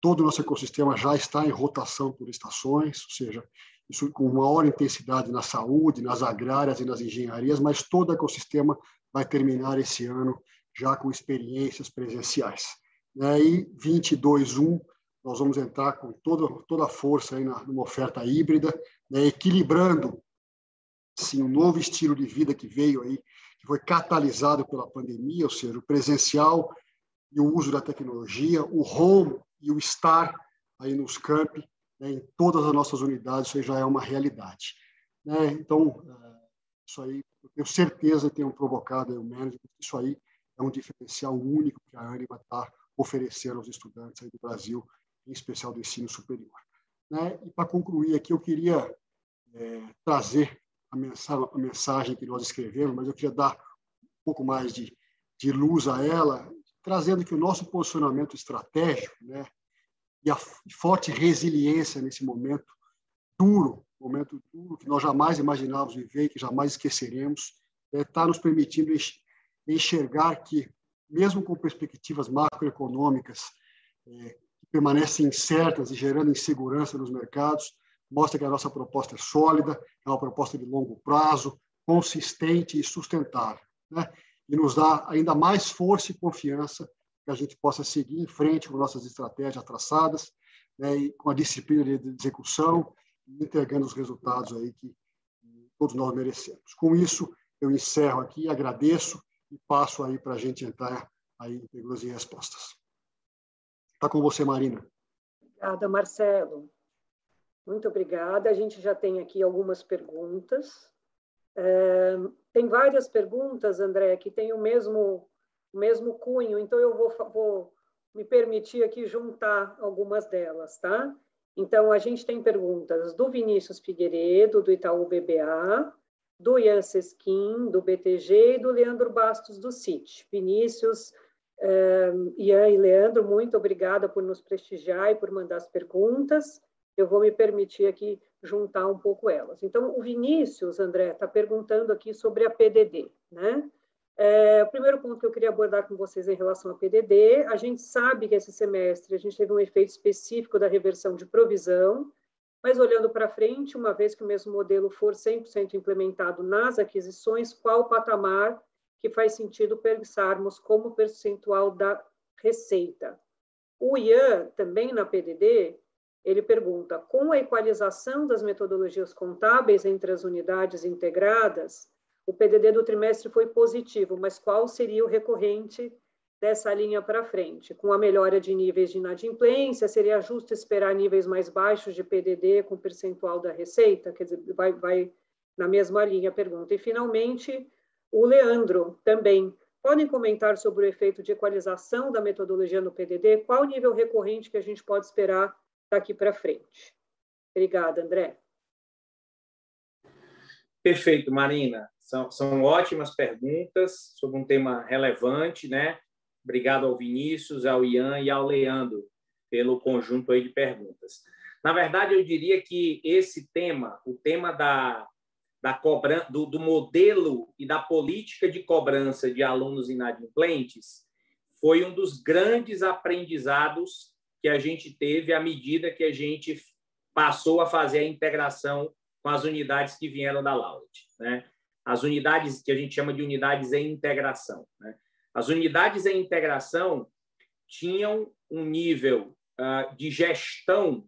todo o nosso ecossistema já está em rotação por estações, ou seja, isso com maior intensidade na saúde, nas agrárias e nas engenharias, mas todo o ecossistema vai terminar esse ano já com experiências presenciais. Né? E 22.1, nós vamos entrar com toda, toda a força aí na, numa oferta híbrida, né? equilibrando sim, um novo estilo de vida que veio aí, que foi catalisado pela pandemia, ou seja, o presencial e o uso da tecnologia, o home e o estar aí nos campi, né, em todas as nossas unidades, isso já é uma realidade. Né? Então, é, isso aí, eu tenho certeza tenham provocado aí o management, isso aí é um diferencial único que a Anima está oferecendo aos estudantes aí do Brasil, em especial do ensino superior. Né? E para concluir aqui, eu queria é, trazer a mensagem, a mensagem que nós escrevemos, mas eu queria dar um pouco mais de, de luz a ela, trazendo que o nosso posicionamento estratégico né, e a forte resiliência nesse momento duro, momento duro que nós jamais imaginávamos viver, que jamais esqueceremos, está é, tá nos permitindo enxergar que, mesmo com perspectivas macroeconômicas é, que permanecem incertas e gerando insegurança nos mercados, mostra que a nossa proposta é sólida, é uma proposta de longo prazo, consistente e sustentável. Né? e nos dá ainda mais força e confiança que a gente possa seguir em frente com nossas estratégias traçadas, né, e com a disciplina de execução, entregando os resultados aí que todos nós merecemos. Com isso, eu encerro aqui, agradeço e passo aí para a gente entrar aí em perguntas e respostas. Está com você, Marina. Obrigada, Marcelo. Muito obrigada. A gente já tem aqui algumas perguntas. É, tem várias perguntas, André, que têm o mesmo, o mesmo cunho, então eu vou, vou me permitir aqui juntar algumas delas, tá? Então, a gente tem perguntas do Vinícius Figueiredo, do Itaú BBA, do Ian Sesquim, do BTG e do Leandro Bastos, do CIT. Vinícius, eh, Ian e Leandro, muito obrigada por nos prestigiar e por mandar as perguntas. Eu vou me permitir aqui juntar um pouco elas. Então, o Vinícius, André, está perguntando aqui sobre a PDD, né? É, o primeiro ponto que eu queria abordar com vocês em relação à PDD, a gente sabe que esse semestre a gente teve um efeito específico da reversão de provisão, mas olhando para frente, uma vez que o mesmo modelo for 100% implementado nas aquisições, qual o patamar que faz sentido pensarmos como percentual da receita? O IAN, também na PDD, ele pergunta: com a equalização das metodologias contábeis entre as unidades integradas, o PDD do trimestre foi positivo, mas qual seria o recorrente dessa linha para frente? Com a melhora de níveis de inadimplência, seria justo esperar níveis mais baixos de PDD com percentual da receita? Quer dizer, vai, vai na mesma linha a pergunta. E, finalmente, o Leandro também. Podem comentar sobre o efeito de equalização da metodologia no PDD? Qual o nível recorrente que a gente pode esperar daqui para frente? Obrigada, André. Perfeito, Marina. São, são ótimas perguntas sobre um tema relevante, né? Obrigado ao Vinícius, ao Ian e ao Leandro pelo conjunto aí de perguntas. Na verdade, eu diria que esse tema, o tema da, da cobran do, do modelo e da política de cobrança de alunos inadimplentes, foi um dos grandes aprendizados que a gente teve à medida que a gente passou a fazer a integração com as unidades que vieram da Laureate. Né? as unidades que a gente chama de unidades em integração. Né? As unidades em integração tinham um nível uh, de gestão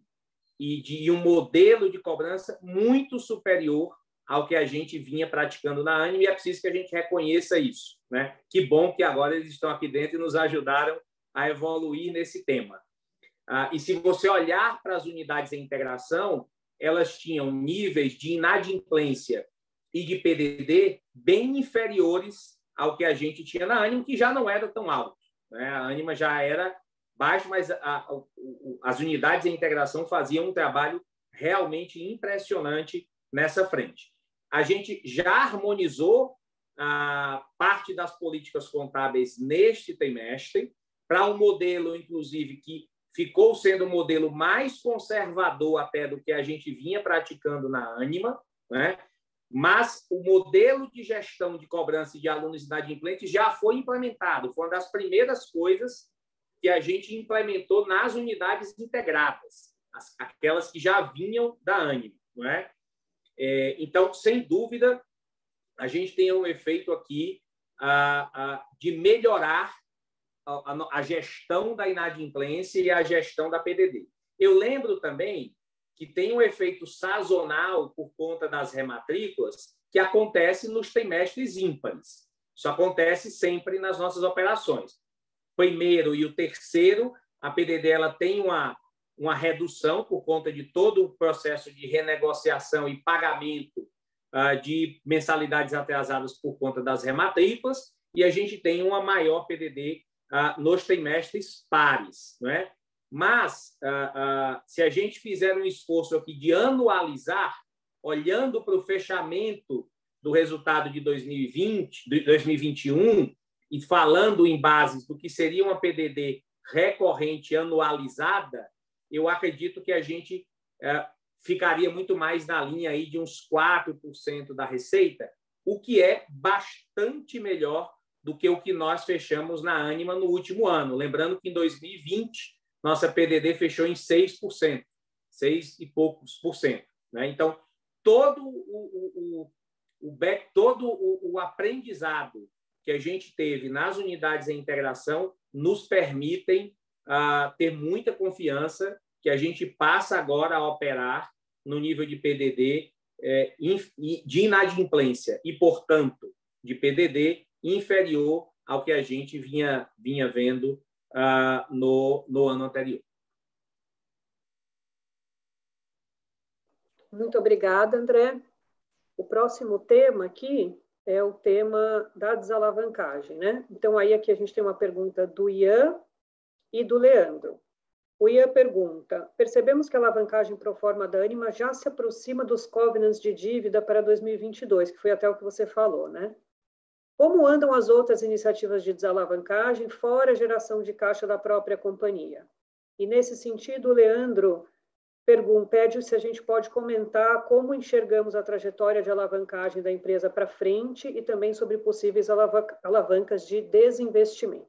e de um modelo de cobrança muito superior ao que a gente vinha praticando na Anime, e é preciso que a gente reconheça isso. Né? Que bom que agora eles estão aqui dentro e nos ajudaram a evoluir nesse tema. Uh, e se você olhar para as unidades em integração, elas tinham níveis de inadimplência e de PDD bem inferiores ao que a gente tinha na Anima, que já não era tão alto. Né? A Anima já era baixo, mas a, a, as unidades de integração faziam um trabalho realmente impressionante nessa frente. A gente já harmonizou a parte das políticas contábeis neste trimestre para um modelo, inclusive, que ficou sendo um modelo mais conservador até do que a gente vinha praticando na Anima, né? Mas o modelo de gestão de cobrança de alunos inadimplentes já foi implementado. Foi uma das primeiras coisas que a gente implementou nas unidades integradas, as, aquelas que já vinham da ANIMA. Não é? é? então, sem dúvida, a gente tem um efeito aqui a, a, de melhorar a, a gestão da inadimplência e a gestão da PDD. Eu lembro também que tem um efeito sazonal por conta das rematrículas que acontece nos trimestres ímpares. Isso acontece sempre nas nossas operações. Primeiro e o terceiro, a PDD ela tem uma, uma redução por conta de todo o processo de renegociação e pagamento uh, de mensalidades atrasadas por conta das rematrículas, e a gente tem uma maior PDD ah, nos trimestres pares. Não é? Mas, ah, ah, se a gente fizer um esforço aqui de anualizar, olhando para o fechamento do resultado de 2020, de 2021, e falando em bases do que seria uma PDD recorrente anualizada, eu acredito que a gente eh, ficaria muito mais na linha aí de uns 4% da receita, o que é bastante melhor do que o que nós fechamos na Anima no último ano. Lembrando que em 2020 nossa PDD fechou em 6%, 6 e poucos por cento. Né? Então, todo o, o, o, back, todo o, o aprendizado que a gente teve nas unidades de integração nos permitem uh, ter muita confiança que a gente passa agora a operar no nível de PDD é, de inadimplência e, portanto, de PDD inferior ao que a gente vinha, vinha vendo ah, no, no ano anterior. Muito obrigada, André. O próximo tema aqui é o tema da desalavancagem, né? Então, aí aqui a gente tem uma pergunta do Ian e do Leandro. O Ian pergunta: percebemos que a alavancagem pro forma da Anima já se aproxima dos covenants de dívida para 2022, que foi até o que você falou, né? Como andam as outras iniciativas de desalavancagem, fora a geração de caixa da própria companhia? E nesse sentido, o Leandro pergunta, pede se a gente pode comentar como enxergamos a trajetória de alavancagem da empresa para frente e também sobre possíveis alavancas de desinvestimento.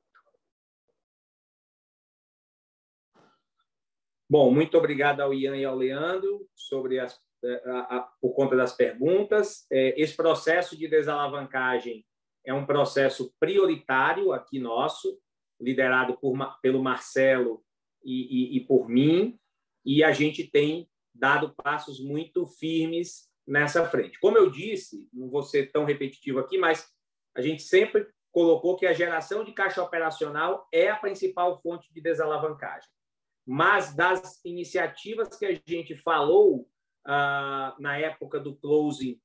Bom, muito obrigado ao Ian e ao Leandro sobre as, a, a, por conta das perguntas. É, esse processo de desalavancagem é um processo prioritário aqui nosso, liderado por, pelo Marcelo e, e, e por mim e a gente tem dado passos muito firmes nessa frente. Como eu disse, não vou ser tão repetitivo aqui, mas a gente sempre colocou que a geração de caixa operacional é a principal fonte de desalavancagem. Mas das iniciativas que a gente falou ah, na época do closing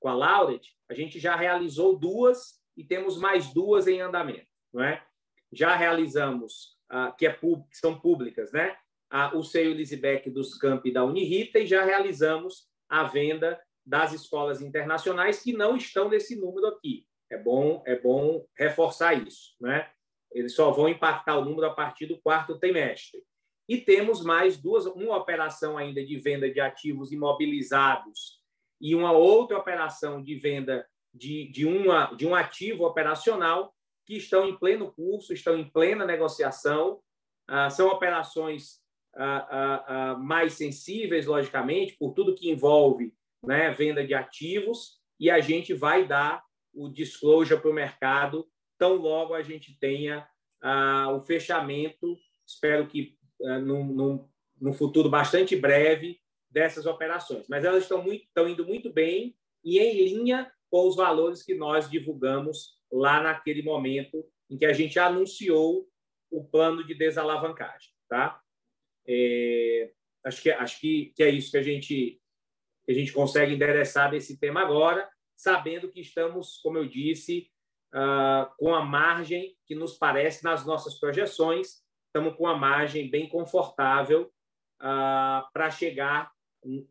com a Lauret, a gente já realizou duas e temos mais duas em andamento, não é? Já realizamos ah, que, é, que são públicas, né? a, o Seio Lisbeck dos campi da Unirita e já realizamos a venda das escolas internacionais que não estão nesse número aqui. É bom, é bom reforçar isso. Né? Eles só vão impactar o número a partir do quarto trimestre. E temos mais duas, uma operação ainda de venda de ativos imobilizados e uma outra operação de venda de, de, uma, de um ativo operacional que estão em pleno curso, estão em plena negociação. Ah, são operações mais sensíveis, logicamente, por tudo que envolve né, venda de ativos, e a gente vai dar o disclosure para o mercado tão logo a gente tenha o fechamento, espero que num, num, num, futuro bastante breve, dessas operações. Mas elas estão, muito, estão indo muito bem e em linha com os valores que nós divulgamos lá naquele momento em que a gente anunciou o plano de desalavancagem. Tá? É, acho que, acho que, que é isso que a gente que a gente consegue endereçar desse tema agora, sabendo que estamos, como eu disse, uh, com a margem que nos parece nas nossas projeções, estamos com uma margem bem confortável uh, para chegar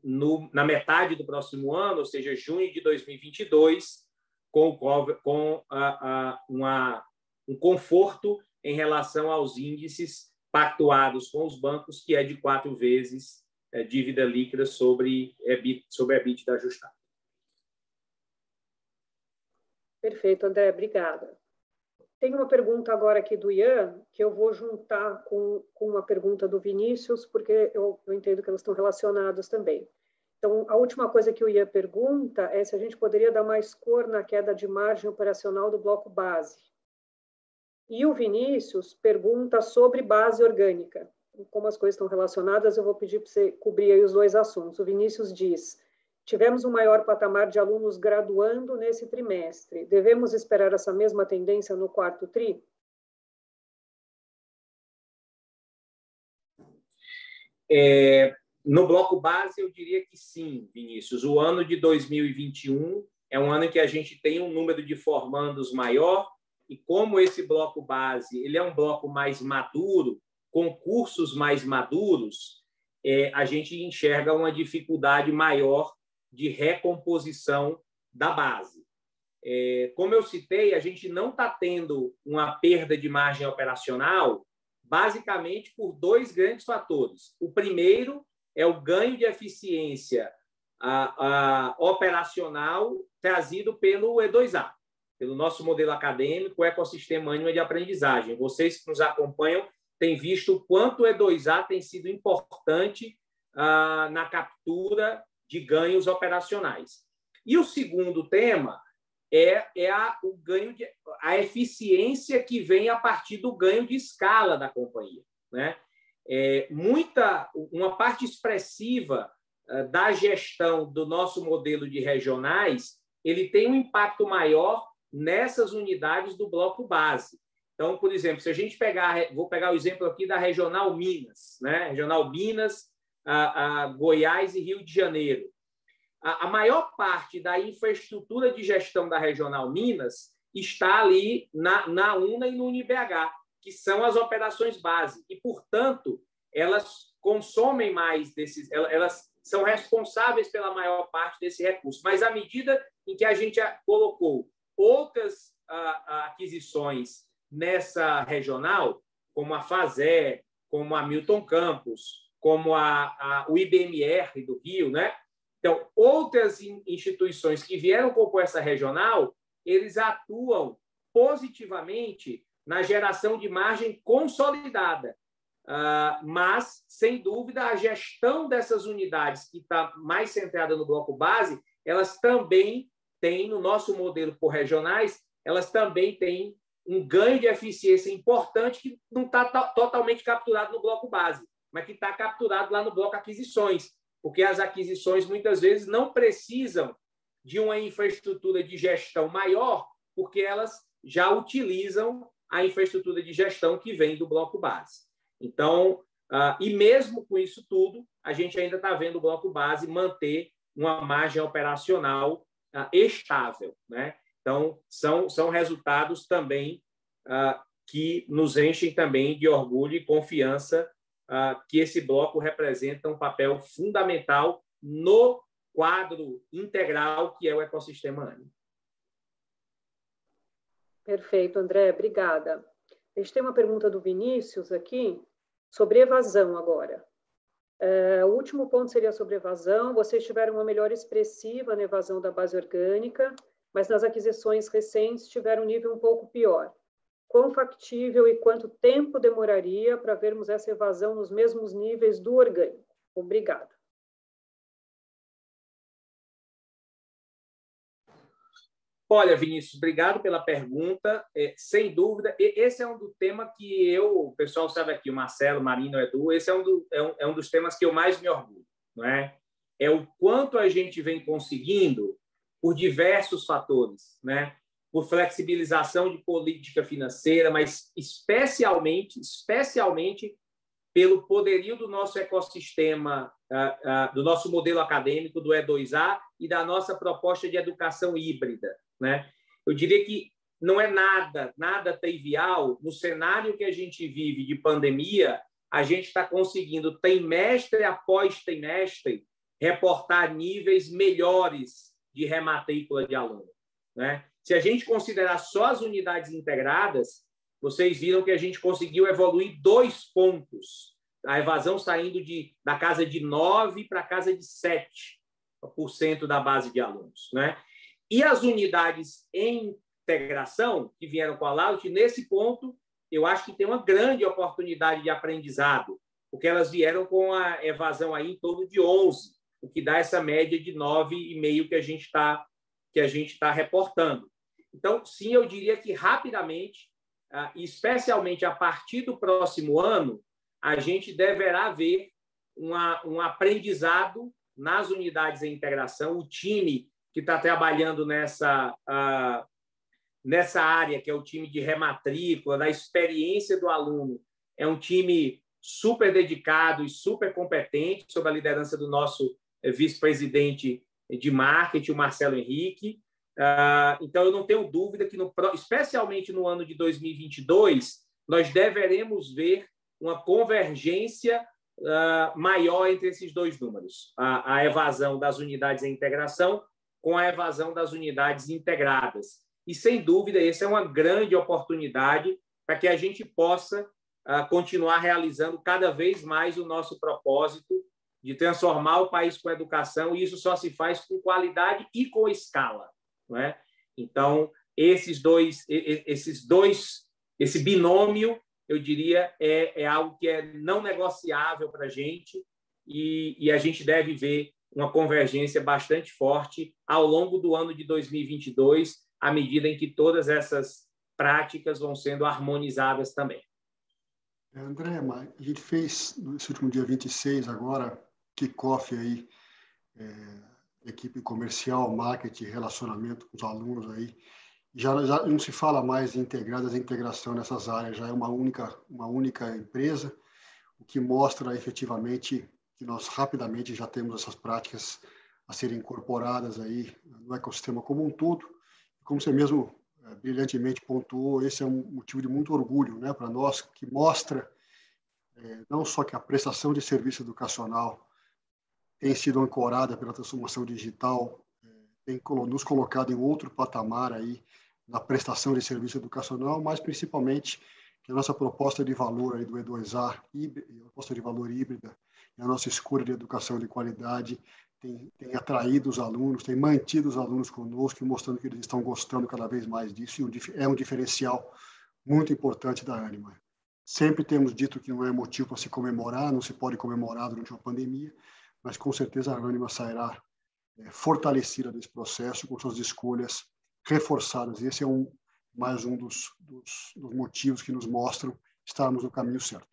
no, na metade do próximo ano, ou seja, junho de 2022, com, com uh, uma, um conforto em relação aos índices pactuados com os bancos, que é de quatro vezes é, dívida líquida sobre EBIT, sobre EBITDA ajustado. Perfeito, André, obrigada. Tem uma pergunta agora aqui do Ian, que eu vou juntar com, com uma pergunta do Vinícius, porque eu, eu entendo que elas estão relacionadas também. Então, a última coisa que o Ian pergunta é se a gente poderia dar mais cor na queda de margem operacional do bloco base. E o Vinícius pergunta sobre base orgânica. Como as coisas estão relacionadas, eu vou pedir para você cobrir os dois assuntos. O Vinícius diz: tivemos um maior patamar de alunos graduando nesse trimestre. Devemos esperar essa mesma tendência no quarto TRI? É, no bloco base, eu diria que sim, Vinícius. O ano de 2021 é um ano em que a gente tem um número de formandos maior, e como esse bloco base ele é um bloco mais maduro, com cursos mais maduros, é, a gente enxerga uma dificuldade maior de recomposição da base. É, como eu citei, a gente não está tendo uma perda de margem operacional, basicamente por dois grandes fatores. O primeiro é o ganho de eficiência a, a, operacional trazido pelo E2A pelo nosso modelo acadêmico, o ecossistema Anima de aprendizagem. Vocês que nos acompanham têm visto o quanto o E2A tem sido importante ah, na captura de ganhos operacionais. E o segundo tema é, é a, o ganho de, a eficiência que vem a partir do ganho de escala da companhia. Né? é, muita, uma parte expressiva uh, da gestão do nosso modelo de regionais, ele tem um impacto maior nessas unidades do bloco base. Então, por exemplo, se a gente pegar, vou pegar o exemplo aqui da Regional Minas, né? Regional Minas, a, a Goiás e Rio de Janeiro. A, a, maior parte da infraestrutura de gestão da Regional Minas está ali na, na UNA e no UniBH, que são as operações base. E, portanto, elas consomem mais desses, elas são responsáveis pela maior parte desse recurso. Mas, à medida em que a gente colocou outras aquisições nessa regional, como a Fazé, como a Milton Campos, como a, a, o IBMR do Rio, né? Então, outras instituições que vieram compor essa regional, eles atuam positivamente na geração de margem consolidada. Uh, mas, sem dúvida, a gestão dessas unidades, que está mais centrada no bloco base, elas também têm, no nosso modelo por regionais, elas também têm um ganho de eficiência importante que não está totalmente capturado no bloco base, mas que está capturado lá no bloco aquisições, porque as aquisições muitas vezes não precisam de uma infraestrutura de gestão maior, porque elas já utilizam a infraestrutura de gestão que vem do bloco base. Então, uh, e mesmo com isso tudo, a gente ainda está vendo o bloco base manter uma margem operacional uh, estável. Né? Então, são, são resultados também uh, que nos enchem também de orgulho e confiança que esse bloco representa um papel fundamental no quadro integral que é o ecossistema ANI. Perfeito, André, obrigada. A gente tem uma pergunta do Vinícius aqui sobre evasão agora. Uh, o último ponto seria sobre evasão. Vocês tiveram uma melhora expressiva na evasão da base orgânica mas nas aquisições recentes tiveram um nível um pouco pior. Quão factível e quanto tempo demoraria para vermos essa evasão nos mesmos níveis do orgânico? Obrigada. Olha, Vinícius, obrigado pela pergunta. É, sem dúvida, esse é um do tema que eu, o pessoal sabe aqui, o Marcelo, Marino, o Edu, esse é um, do, é, um, é um dos temas que eu mais me orgulho, não é? É o quanto a gente vem conseguindo por diversos fatores, né? Por flexibilização de política financeira, mas especialmente, especialmente pelo poderio do nosso ecossistema, do nosso modelo acadêmico, do E2A e da nossa proposta de educação híbrida. Né? Eu diria que não é nada, nada trivial. No cenário que a gente vive de pandemia, a gente está conseguindo, trimestre após trimestre, reportar níveis melhores de rematrícula de aluno. Né? Se a gente considerar só as unidades integradas, vocês viram que a gente conseguiu evoluir dois pontos. A evasão saindo de, da casa de 9% para a casa de 7% da base de alunos. Né? E as unidades em integração, que vieram com a Laut, nesse ponto, eu acho que tem uma grande oportunidade de aprendizado, porque elas vieram com a evasão aí em torno de 11% o que dá essa média de 9,5 que a gente está que a gente está reportando. Então, sim, eu diria que rapidamente, ah, especialmente a partir do próximo ano, a gente deverá ver uma, um aprendizado nas unidades de integração, o time que está trabalhando nessa, uh, nessa área, que é o time de rematrícula, da experiência do aluno, é um time super dedicado e super competente, sob a liderança do nosso é vice-presidente de marketing, o Marcelo Henrique. Ah, então, eu não tenho dúvida que, no, especialmente no ano de 2022, nós deveremos ver uma convergência ah, maior entre esses dois números: a, evasão das unidades em integração com a evasão das unidades integradas. E, sem dúvida, essa é uma grande oportunidade para que a gente possa ah, continuar realizando cada vez mais o nosso propósito de transformar o país com educação, e isso só se faz com qualidade e com escala. Não é? Então, esses dois, esses dois, esse binômio, eu diria, é, é algo que é não negociável para a gente, e, e a gente deve ver uma convergência bastante forte ao longo do ano de 2022, à medida em que todas essas práticas vão sendo harmonizadas também. É, André, a gente fez, nesse último dia 26, agora, kickoff aí, é, equipe comercial, marketing, relacionamento com os alunos aí. Já, já não se fala mais de integradas, integração nessas áreas, já é uma única, uma única empresa, o que mostra efetivamente que nós rapidamente já temos essas práticas a serem incorporadas aí no ecossistema como um todo. Como você mesmo é, brilhantemente pontuou, esse é um motivo de muito orgulho né, para nós, que mostra é, não só que a prestação de serviço educacional tem sido ancorada pela transformação digital, tem nos colocado em outro patamar aí na prestação de serviço educacional, mas principalmente que a nossa proposta de valor aí do E2A, a proposta de valor híbrida, a nossa escolha de educação de qualidade tem, tem atraído os alunos, tem mantido os alunos conosco, mostrando que eles estão gostando cada vez mais disso, e é um diferencial muito importante da Anima. Sempre temos dito que não é motivo para se comemorar, não se pode comemorar durante uma pandemia, mas com certeza a Anima sairá é, fortalecida desse processo, com suas escolhas reforçadas. Esse é um, mais um dos, dos, dos motivos que nos mostram estarmos no caminho certo.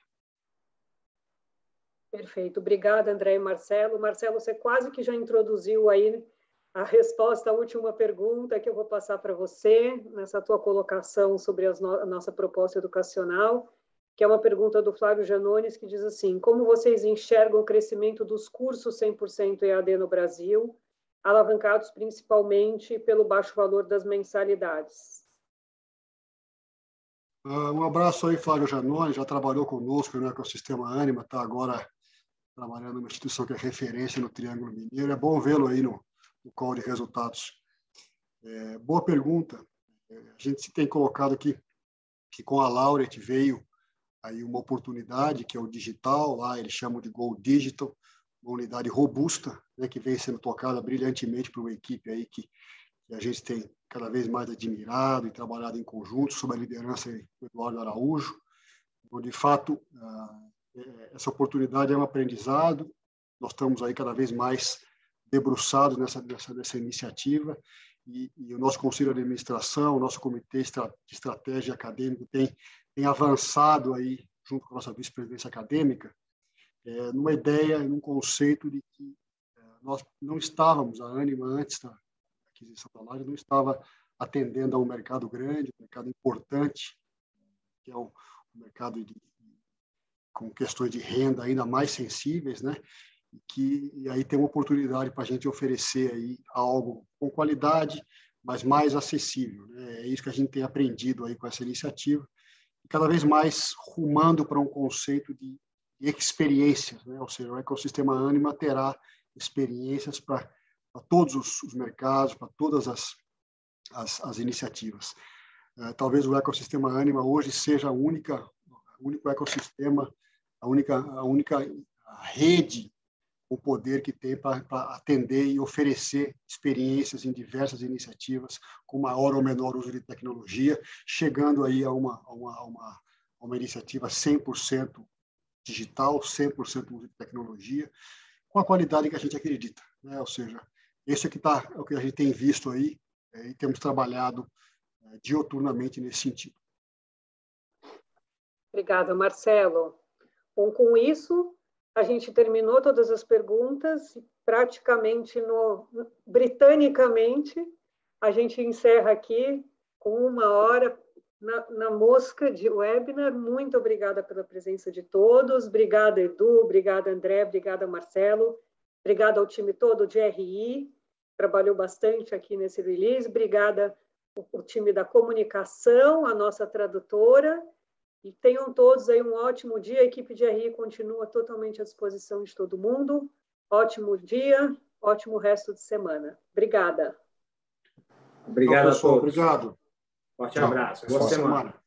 Perfeito. Obrigada, André e Marcelo. Marcelo, você quase que já introduziu aí a resposta à última pergunta que eu vou passar para você, nessa tua colocação sobre no a nossa proposta educacional, que é uma pergunta do Flávio Janones, que diz assim, como vocês enxergam o crescimento dos cursos 100% EAD no Brasil, alavancados principalmente pelo baixo valor das mensalidades? Uh, um abraço aí, Flávio Janones, já trabalhou conosco no ecossistema Anima, está agora trabalhando numa instituição que é referência no Triângulo Mineiro. É bom vê-lo aí no, no call de resultados. É, boa pergunta. É, a gente se tem colocado aqui que com a Laureate veio aí uma oportunidade que é o digital, lá eles chamam de Go Digital, uma unidade robusta, né, que vem sendo tocada brilhantemente por uma equipe aí que, que, a gente tem cada vez mais admirado e trabalhado em conjunto sob a liderança do Eduardo Araújo. Então, de fato, ah, é, essa oportunidade é um aprendizado. Nós estamos aí cada vez mais debruçados nessa, nessa, nessa iniciativa e, e, o nosso conselho de administração, o nosso comitê de estratégia acadêmico tem, tem avançado aí junto com a nossa vice-presidência acadêmica é, numa ideia, num conceito de que é, nós não estávamos, a Anima antes da aquisição da Laje, não estava atendendo a um mercado grande, um mercado importante, que é o, o mercado de, com questões de renda ainda mais sensíveis, né? Que e aí tem uma oportunidade para a gente oferecer aí algo com qualidade, mas mais acessível. Né? É isso que a gente tem aprendido aí com essa iniciativa, e cada vez mais rumando para um conceito de, experiências, né? Ou seja, o ecossistema Anima terá experiências para todos os, os, mercados, para todas as, as, as iniciativas. Uh, talvez o ecossistema Anima hoje seja a única, o único ecossistema a única, a única rede, o poder que tem para atender e oferecer experiências em diversas iniciativas com maior ou menor uso de tecnologia, chegando aí a uma, a uma, a uma, uma iniciativa 100% digital, 100% uso de tecnologia, com a qualidade que a gente acredita. Né? Ou seja, esse é, que tá, é o que a gente tem visto aí é, e temos trabalhado é, dioturnamente nesse sentido. Obrigada, Marcelo. Bom, com isso, a gente terminou todas as perguntas, praticamente no, britanicamente, a gente encerra aqui com uma hora na, na, mosca de webinar. Muito obrigada pela presença de todos. Obrigada, Edu. Obrigada, André. Obrigada, Marcelo. Obrigada ao time todo de RI. Trabalhou bastante aqui nesse release. Obrigada o time da comunicação, a nossa tradutora e tenham todos aí um ótimo dia. A equipe de RI continua totalmente à disposição de todo mundo. Ótimo dia, ótimo resto de semana. Obrigada. Obrigado, Não, pessoal, Obrigado. Forte Tchau. abraço. Boa, Boa semana. semana.